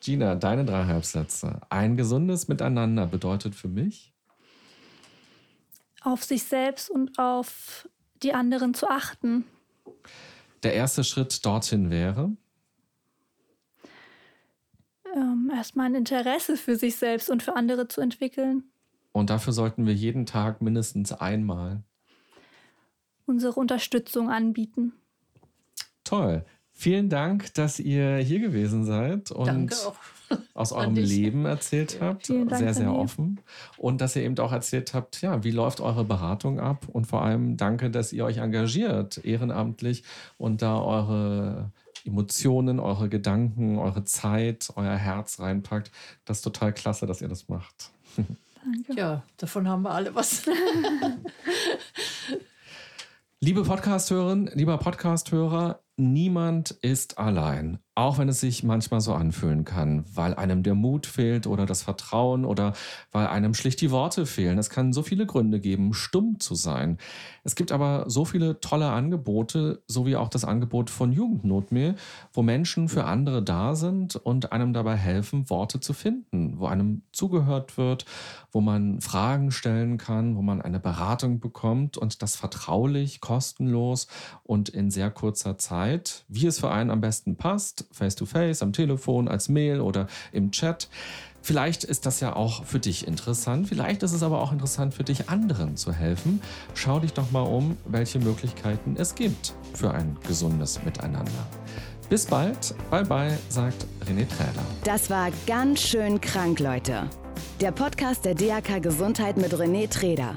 S2: Gina, deine drei Halbsätze. Ein gesundes Miteinander bedeutet für mich?
S4: Auf sich selbst und auf die anderen zu achten.
S2: Der erste Schritt dorthin wäre?
S4: Ähm, erstmal ein Interesse für sich selbst und für andere zu entwickeln.
S2: Und dafür sollten wir jeden Tag mindestens einmal
S4: unsere Unterstützung anbieten.
S2: Toll. Vielen Dank, dass ihr hier gewesen seid und aus eurem Leben erzählt habt. Dank, sehr, sehr offen. Und dass ihr eben auch erzählt habt, ja, wie läuft eure Beratung ab? Und vor allem danke, dass ihr euch engagiert, ehrenamtlich und da eure Emotionen, eure Gedanken, eure Zeit, euer Herz reinpackt. Das ist total klasse, dass ihr das macht.
S3: Danke. Ja, davon haben wir alle was.
S2: Liebe Podcasthörerin, lieber Podcasthörer, niemand ist allein. Auch wenn es sich manchmal so anfühlen kann, weil einem der Mut fehlt oder das Vertrauen oder weil einem schlicht die Worte fehlen. Es kann so viele Gründe geben, stumm zu sein. Es gibt aber so viele tolle Angebote, so wie auch das Angebot von Jugendnotmail, wo Menschen für andere da sind und einem dabei helfen, Worte zu finden, wo einem zugehört wird, wo man Fragen stellen kann, wo man eine Beratung bekommt und das vertraulich, kostenlos und in sehr kurzer Zeit, wie es für einen am besten passt face-to-face, am Telefon, als Mail oder im Chat. Vielleicht ist das ja auch für dich interessant. Vielleicht ist es aber auch interessant für dich, anderen zu helfen. Schau dich doch mal um, welche Möglichkeiten es gibt für ein gesundes Miteinander. Bis bald. Bye bye, sagt René Träder.
S1: Das war ganz schön krank, Leute. Der Podcast der DAK Gesundheit mit René Träder.